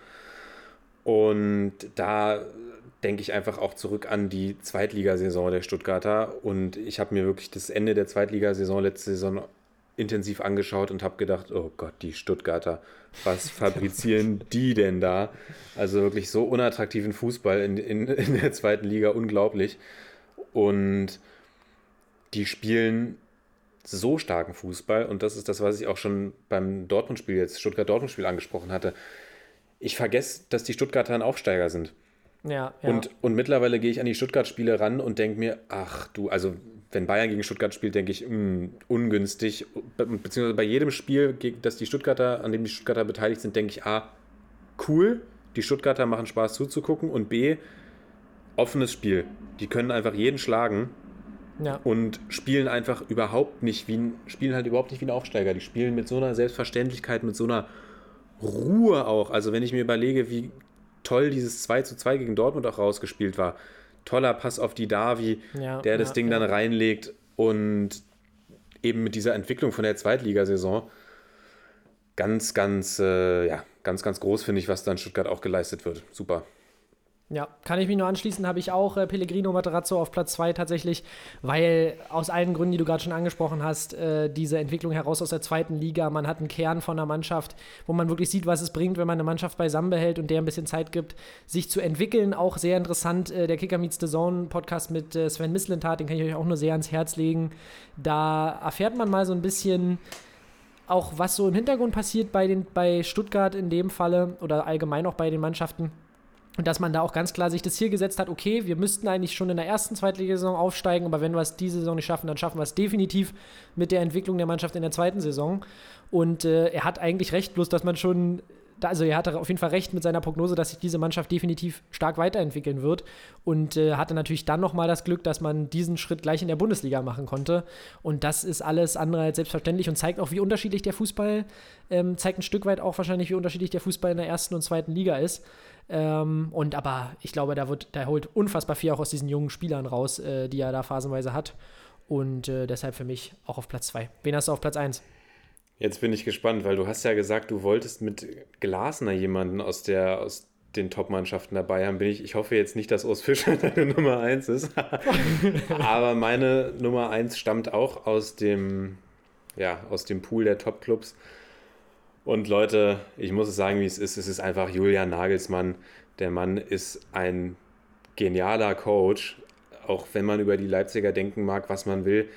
Und da denke ich einfach auch zurück an die Zweitligasaison der Stuttgarter. Und ich habe mir wirklich das Ende der Zweitligasaison letzte Saison intensiv angeschaut und habe gedacht, oh Gott, die Stuttgarter, was fabrizieren die denn da? Also wirklich so unattraktiven Fußball in, in, in der zweiten Liga, unglaublich. Und die spielen so starken Fußball und das ist das, was ich auch schon beim Dortmund-Spiel jetzt, Stuttgart-Dortmund-Spiel angesprochen hatte. Ich vergesse, dass die Stuttgarter ein Aufsteiger sind. Ja, ja. Und, und mittlerweile gehe ich an die Stuttgart-Spiele ran und denke mir, ach du, also wenn Bayern gegen Stuttgart spielt, denke ich, mh, hm, ungünstig. Beziehungsweise bei jedem Spiel, das die Stuttgarter, an dem die Stuttgarter beteiligt sind, denke ich, A, cool, die Stuttgarter machen Spaß zuzugucken und B, offenes Spiel. Die können einfach jeden schlagen ja. und spielen einfach überhaupt nicht wie ein, spielen halt überhaupt nicht wie ein Aufsteiger. Die spielen mit so einer Selbstverständlichkeit, mit so einer Ruhe auch. Also wenn ich mir überlege, wie toll dieses 2 zu 2 gegen Dortmund auch rausgespielt war. Toller Pass auf die Davi, ja, der das ja, Ding dann reinlegt und eben mit dieser Entwicklung von der Zweitligasaison ganz, ganz, äh, ja, ganz, ganz groß finde ich, was dann Stuttgart auch geleistet wird. Super. Ja, kann ich mich nur anschließen, habe ich auch äh, Pellegrino Materazzo auf Platz 2 tatsächlich, weil aus allen Gründen, die du gerade schon angesprochen hast, äh, diese Entwicklung heraus aus der zweiten Liga, man hat einen Kern von einer Mannschaft, wo man wirklich sieht, was es bringt, wenn man eine Mannschaft beisammen behält und der ein bisschen Zeit gibt, sich zu entwickeln. Auch sehr interessant, äh, der Kicker Meets the Zone Podcast mit äh, Sven Mislintat, den kann ich euch auch nur sehr ans Herz legen. Da erfährt man mal so ein bisschen auch, was so im Hintergrund passiert bei, den, bei Stuttgart in dem Falle oder allgemein auch bei den Mannschaften und dass man da auch ganz klar sich das Ziel gesetzt hat, okay, wir müssten eigentlich schon in der ersten Zweitligasaison aufsteigen, aber wenn wir es diese Saison nicht schaffen, dann schaffen wir es definitiv mit der Entwicklung der Mannschaft in der zweiten Saison. Und äh, er hat eigentlich recht, bloß dass man schon, also er hatte auf jeden Fall recht mit seiner Prognose, dass sich diese Mannschaft definitiv stark weiterentwickeln wird. Und äh, hatte natürlich dann nochmal das Glück, dass man diesen Schritt gleich in der Bundesliga machen konnte. Und das ist alles andere als selbstverständlich und zeigt auch, wie unterschiedlich der Fußball, ähm, zeigt ein Stück weit auch wahrscheinlich, wie unterschiedlich der Fußball in der ersten und zweiten Liga ist. Ähm, und aber ich glaube, da wird, der holt unfassbar viel auch aus diesen jungen Spielern raus, äh, die er da phasenweise hat. Und äh, deshalb für mich auch auf Platz 2. Wen hast du auf Platz 1? Jetzt bin ich gespannt, weil du hast ja gesagt, du wolltest mit Glasner jemanden aus der aus den Top-Mannschaften dabei haben. Bin ich, ich hoffe jetzt nicht, dass Urs Fischer deine Nummer 1 ist. Aber meine Nummer 1 stammt auch aus dem, ja, aus dem Pool der Top-Clubs. Und Leute, ich muss es sagen, wie es ist. Es ist einfach Julian Nagelsmann. Der Mann ist ein genialer Coach. Auch wenn man über die Leipziger denken mag, was man will.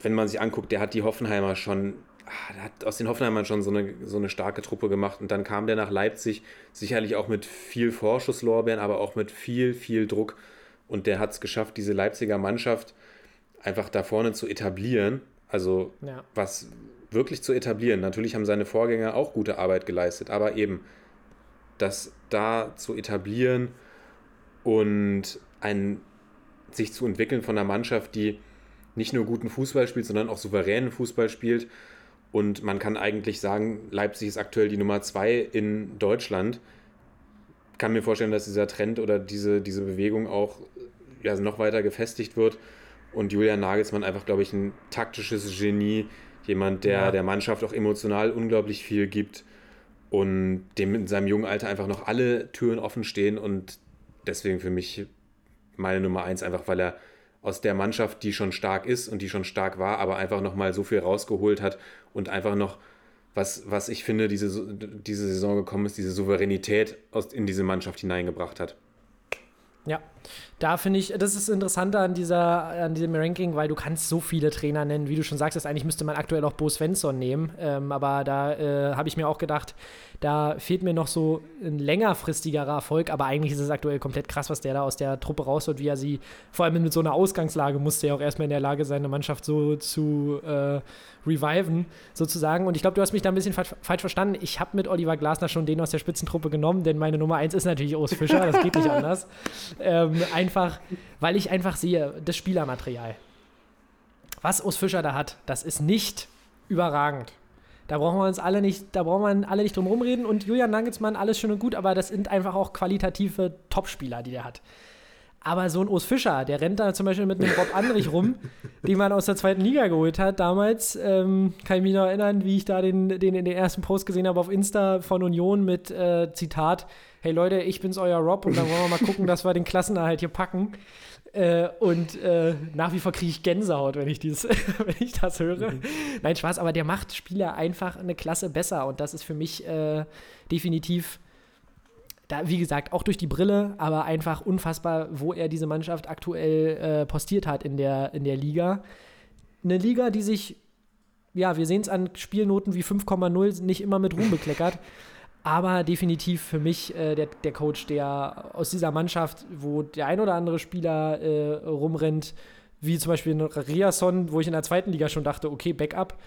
Wenn man sich anguckt, der hat die Hoffenheimer schon, ah, der hat aus den Hoffenheimern schon so eine, so eine starke Truppe gemacht. Und dann kam der nach Leipzig, sicherlich auch mit viel Vorschusslorbeeren, aber auch mit viel, viel Druck. Und der hat es geschafft, diese Leipziger Mannschaft einfach da vorne zu etablieren. Also ja. was wirklich zu etablieren. Natürlich haben seine Vorgänger auch gute Arbeit geleistet, aber eben das da zu etablieren und ein, sich zu entwickeln von einer Mannschaft, die nicht nur guten Fußball spielt, sondern auch souveränen Fußball spielt. Und man kann eigentlich sagen, Leipzig ist aktuell die Nummer zwei in Deutschland. Kann mir vorstellen, dass dieser Trend oder diese, diese Bewegung auch ja, noch weiter gefestigt wird. Und Julian Nagelsmann einfach, glaube ich, ein taktisches Genie, Jemand, der ja. der Mannschaft auch emotional unglaublich viel gibt und dem in seinem jungen Alter einfach noch alle Türen offen stehen und deswegen für mich meine Nummer eins, einfach weil er aus der Mannschaft, die schon stark ist und die schon stark war, aber einfach nochmal so viel rausgeholt hat und einfach noch, was, was ich finde, diese, diese Saison gekommen ist, diese Souveränität aus, in diese Mannschaft hineingebracht hat. Ja, Da finde ich, das ist interessanter an, dieser, an diesem Ranking, weil du kannst so viele Trainer nennen, wie du schon sagst, eigentlich müsste man aktuell auch Bo Svensson nehmen, ähm, aber da äh, habe ich mir auch gedacht, da fehlt mir noch so ein längerfristigerer Erfolg, aber eigentlich ist es aktuell komplett krass, was der da aus der Truppe rausholt, wie er sie, vor allem mit so einer Ausgangslage, musste er auch erstmal in der Lage sein, eine Mannschaft so zu äh, reviven, sozusagen. Und ich glaube, du hast mich da ein bisschen fa falsch verstanden. Ich habe mit Oliver Glasner schon den aus der Spitzentruppe genommen, denn meine Nummer 1 ist natürlich Urs Fischer, das geht nicht anders. Ähm, einfach, weil ich einfach sehe, das Spielermaterial. Was Urs Fischer da hat, das ist nicht überragend. Da brauchen wir uns alle nicht, da brauchen wir alle nicht drum rumreden. Und Julian Nagelsmann, alles schön und gut, aber das sind einfach auch qualitative Topspieler, die der hat. Aber so ein Urs Fischer, der rennt da zum Beispiel mit einem Rob Andrich rum, den man aus der zweiten Liga geholt hat. Damals ähm, kann ich mich noch erinnern, wie ich da den, den in den ersten Post gesehen habe auf Insta von Union mit äh, Zitat: Hey Leute, ich bin's euer Rob und dann wollen wir mal gucken, dass wir den Klassenerhalt hier packen. Äh, und äh, nach wie vor kriege ich Gänsehaut, wenn ich, dieses, wenn ich das höre. Mhm. Nein, Spaß, aber der macht Spieler einfach eine Klasse besser und das ist für mich äh, definitiv da, wie gesagt, auch durch die Brille, aber einfach unfassbar, wo er diese Mannschaft aktuell äh, postiert hat in der, in der Liga. Eine Liga, die sich, ja, wir sehen es an Spielnoten wie 5,0 nicht immer mit Ruhm bekleckert, aber definitiv für mich äh, der, der Coach, der aus dieser Mannschaft, wo der ein oder andere Spieler äh, rumrennt, wie zum Beispiel Riasson, wo ich in der zweiten Liga schon dachte, okay, Backup,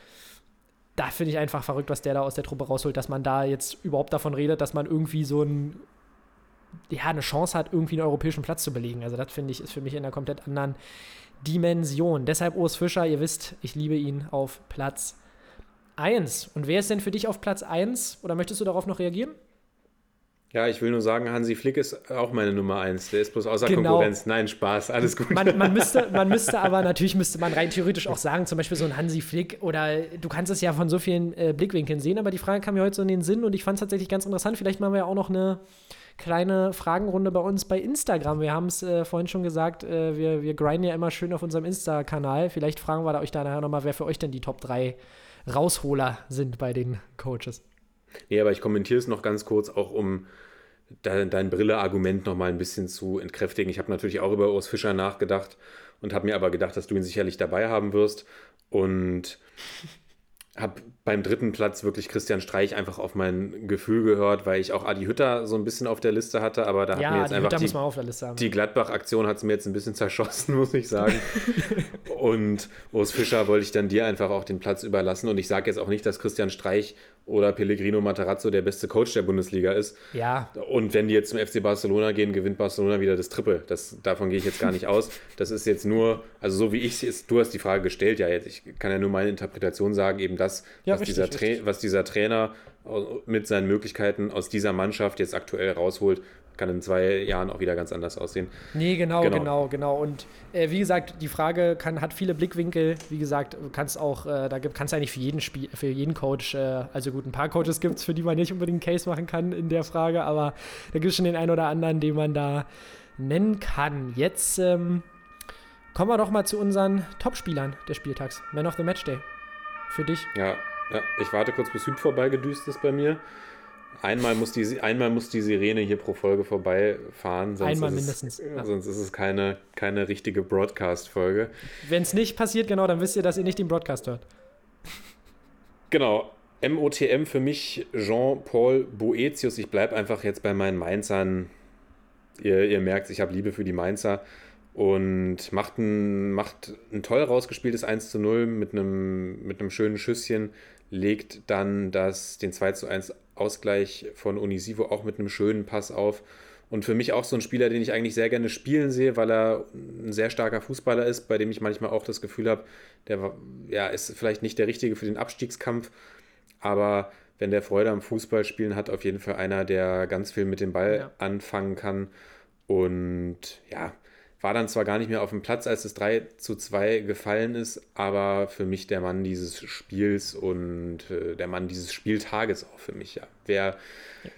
da finde ich einfach verrückt, was der da aus der Truppe rausholt, dass man da jetzt überhaupt davon redet, dass man irgendwie so ein, ja, eine Chance hat, irgendwie einen europäischen Platz zu belegen. Also das finde ich, ist für mich in einer komplett anderen Dimension. Deshalb Urs Fischer, ihr wisst, ich liebe ihn auf Platz 1. Und wer ist denn für dich auf Platz 1? Oder möchtest du darauf noch reagieren? Ja, ich will nur sagen, Hansi Flick ist auch meine Nummer eins. Der ist bloß außer genau. Konkurrenz. Nein, Spaß, alles gut. Man, man, müsste, man müsste aber, natürlich müsste man rein theoretisch auch sagen, zum Beispiel so ein Hansi Flick oder du kannst es ja von so vielen äh, Blickwinkeln sehen, aber die Frage kam mir heute so in den Sinn und ich fand es tatsächlich ganz interessant. Vielleicht machen wir ja auch noch eine kleine Fragenrunde bei uns bei Instagram. Wir haben es äh, vorhin schon gesagt, äh, wir, wir grinden ja immer schön auf unserem Insta-Kanal. Vielleicht fragen wir da euch da nachher nochmal, wer für euch denn die Top 3 Rausholer sind bei den Coaches. Nee, aber ich kommentiere es noch ganz kurz, auch um dein, dein Brille-Argument noch mal ein bisschen zu entkräftigen. Ich habe natürlich auch über Urs Fischer nachgedacht und habe mir aber gedacht, dass du ihn sicherlich dabei haben wirst. Und habe beim dritten Platz wirklich Christian Streich einfach auf mein Gefühl gehört, weil ich auch Adi Hütter so ein bisschen auf der Liste hatte, aber da ja, hat mir jetzt einfach die, die Gladbach-Aktion hat es mir jetzt ein bisschen zerschossen, muss ich sagen. und Urs Fischer wollte ich dann dir einfach auch den Platz überlassen und ich sage jetzt auch nicht, dass Christian Streich oder Pellegrino Matarazzo der beste Coach der Bundesliga ist. Ja. Und wenn die jetzt zum FC Barcelona gehen, gewinnt Barcelona wieder das Triple. Das, davon gehe ich jetzt gar nicht aus. Das ist jetzt nur, also so wie ich es, du hast die Frage gestellt, ja jetzt, ich kann ja nur meine Interpretation sagen, eben das, ja, was, richtig, dieser was dieser Trainer mit seinen Möglichkeiten aus dieser Mannschaft jetzt aktuell rausholt, kann in zwei Jahren auch wieder ganz anders aussehen. Nee, genau, genau, genau. genau. Und äh, wie gesagt, die Frage kann, hat viele Blickwinkel. Wie gesagt, du kannst auch, äh, da kannst du eigentlich für jeden Spiel, für jeden Coach, äh, also gut, ein paar Coaches gibt es, für die man nicht unbedingt einen Case machen kann in der Frage, aber da gibt es schon den einen oder anderen, den man da nennen kann. Jetzt ähm, kommen wir doch mal zu unseren Topspielern des Spieltags. Man of the Matchday. Für dich. Ja, ja, ich warte kurz, bis Süd vorbeigedüst ist bei mir. Einmal muss, die, einmal muss die Sirene hier pro Folge vorbeifahren. Sonst einmal ist mindestens. Es, ja. Sonst ist es keine, keine richtige Broadcast-Folge. Wenn es nicht passiert, genau, dann wisst ihr, dass ihr nicht den Broadcast hört. Genau. MOTM für mich Jean-Paul Boetius. Ich bleibe einfach jetzt bei meinen Mainzern. Ihr, ihr merkt, ich habe Liebe für die Mainzer. Und macht ein, macht ein toll rausgespieltes 1 zu 0 mit einem, mit einem schönen Schüsschen. Legt dann das, den 2 zu 1 Ausgleich von Unisivo auch mit einem schönen Pass auf. Und für mich auch so ein Spieler, den ich eigentlich sehr gerne spielen sehe, weil er ein sehr starker Fußballer ist, bei dem ich manchmal auch das Gefühl habe, der ja, ist vielleicht nicht der Richtige für den Abstiegskampf, aber wenn der Freude am Fußballspielen hat, auf jeden Fall einer, der ganz viel mit dem Ball ja. anfangen kann. Und ja, war dann zwar gar nicht mehr auf dem Platz, als es 3 zu 2 gefallen ist, aber für mich der Mann dieses Spiels und äh, der Mann dieses Spieltages auch für mich. Ja. Wer,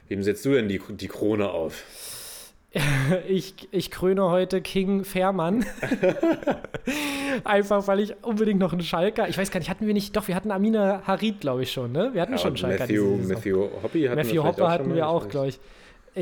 wem setzt du denn die, die Krone auf? Ich, ich kröne heute King Fährmann. Einfach, weil ich unbedingt noch einen Schalker. Ich weiß gar nicht, hatten wir nicht. Doch, wir hatten Amina Harid, glaube ich, schon, ne? Wir hatten ja, schon einen Schalker. Matthew, Matthew Hoppy hatten Matthew wir Hopper hatten wir auch, glaube ich. Ich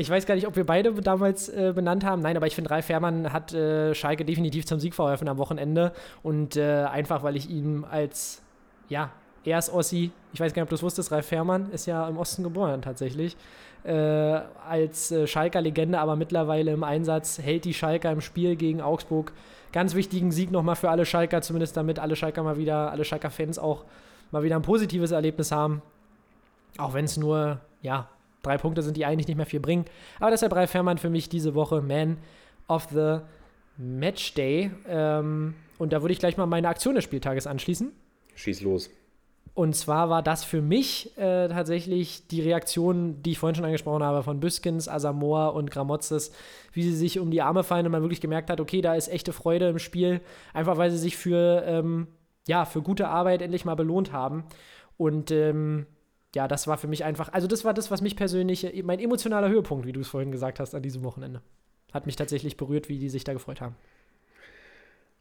weiß gar nicht, ob wir beide damals äh, benannt haben. Nein, aber ich finde, Ralf Fährmann hat äh, Schalke definitiv zum Sieg verholfen am Wochenende. Und äh, einfach, weil ich ihm als, ja, er ist Ossi, ich weiß gar nicht, ob du es wusstest, Ralf Fährmann ist ja im Osten geboren tatsächlich. Äh, als äh, Schalker Legende, aber mittlerweile im Einsatz, hält die Schalker im Spiel gegen Augsburg. Ganz wichtigen Sieg nochmal für alle Schalker, zumindest damit alle Schalker mal wieder, alle Schalker-Fans auch mal wieder ein positives Erlebnis haben. Auch wenn es nur, ja, drei Punkte sind, die eigentlich nicht mehr viel bringen. Aber deshalb Ralf Fährmann für mich diese Woche Man of the Match Day. Ähm, und da würde ich gleich mal meine Aktion des Spieltages anschließen. Schieß los. Und zwar war das für mich äh, tatsächlich die Reaktion, die ich vorhin schon angesprochen habe, von Büskens, Asamoah und Gramotzes, wie sie sich um die Arme fallen und man wirklich gemerkt hat, okay, da ist echte Freude im Spiel, einfach weil sie sich für, ähm, ja, für gute Arbeit endlich mal belohnt haben. Und ähm, ja, das war für mich einfach, also das war das, was mich persönlich, äh, mein emotionaler Höhepunkt, wie du es vorhin gesagt hast, an diesem Wochenende. Hat mich tatsächlich berührt, wie die sich da gefreut haben.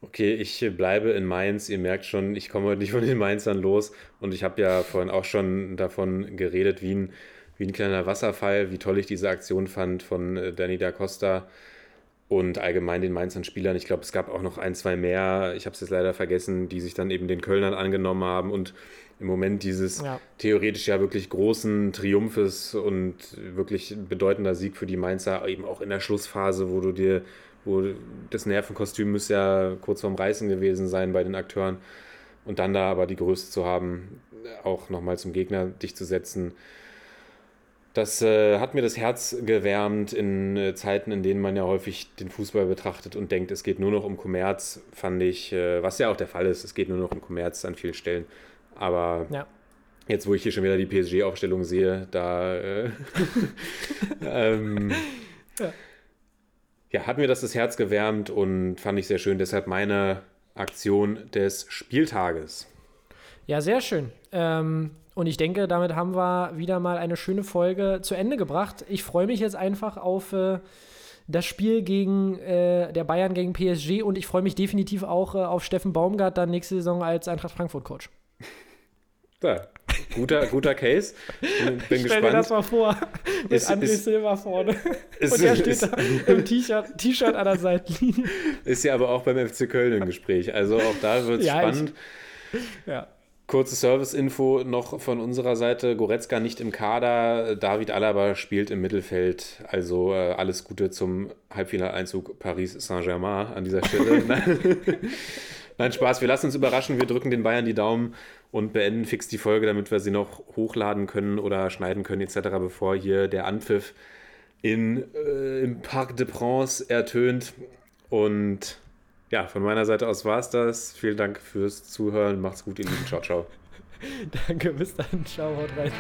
Okay, ich bleibe in Mainz. Ihr merkt schon, ich komme heute nicht von den Mainzern los. Und ich habe ja vorhin auch schon davon geredet, wie ein, wie ein kleiner Wasserfall, wie toll ich diese Aktion fand von äh, Danny da Costa und allgemein den Mainzern Spielern. Ich glaube, es gab auch noch ein, zwei mehr, ich habe es jetzt leider vergessen, die sich dann eben den Kölnern angenommen haben und im Moment dieses Ja. theoretisch ja wirklich großen Triumphes und wirklich bedeutender Sieg für die Mainzer, eben auch in der Schlussphase, wo du dir, wo das Nervenkostüm müsste ja kurz vorm Reißen gewesen sein bei den Akteuren und dann da aber die Größe zu haben, auch nochmal zum Gegner dich zu setzen. Das äh, hat mir das Herz gewärmt in äh, Zeiten, in denen man ja häufig den Fußball betrachtet und denkt, es geht nur noch um Kommerz, fand ich, äh, was ja auch der Fall ist, es geht nur noch um Kommerz an vielen Stellen. Aber Ja. jetzt, wo ich hier schon wieder die PSG-Aufstellung sehe, da äh, ähm, Ja. ja. hat mir das das Herz gewärmt und fand ich sehr schön. Deshalb meine Aktion des Spieltages. Ja, sehr schön. Ähm, und ich denke, damit haben wir wieder mal eine schöne Folge zu Ende gebracht. Ich freue mich jetzt einfach auf äh, das Spiel gegen äh, der Bayern gegen PSG und ich freue mich definitiv auch äh, auf Steffen Baumgart dann nächste Saison als Eintracht Frankfurt Coach. Da, guter, guter Case. Bin, bin Stell dir das gespannt. mal vor, mit Ist- André ist- Silva vorne. Ist, und er steht ist, da im T-Shirt an der Seitenlinie. ist ja aber auch beim FC Köln im Gespräch. Also auch da wird es Ja, ich- spannend. Ja. Kurze Service-Info noch von unserer Seite. Goretzka nicht im Kader, David Alaba spielt im Mittelfeld. Also äh, alles Gute zum Halbfinaleinzug Paris Saint-Germain an dieser Stelle. Nein, Spaß. Wir lassen uns überraschen. Wir drücken den Bayern die Daumen und beenden fix die Folge, damit wir sie noch hochladen können oder schneiden können etc., bevor hier der Anpfiff in, äh, im Parc de France ertönt. Und ja, von meiner Seite aus war es das. Vielen Dank fürs Zuhören. Macht's gut, ihr Lieben. Ciao, ciao. Danke, bis dann. Ciao, haut rein.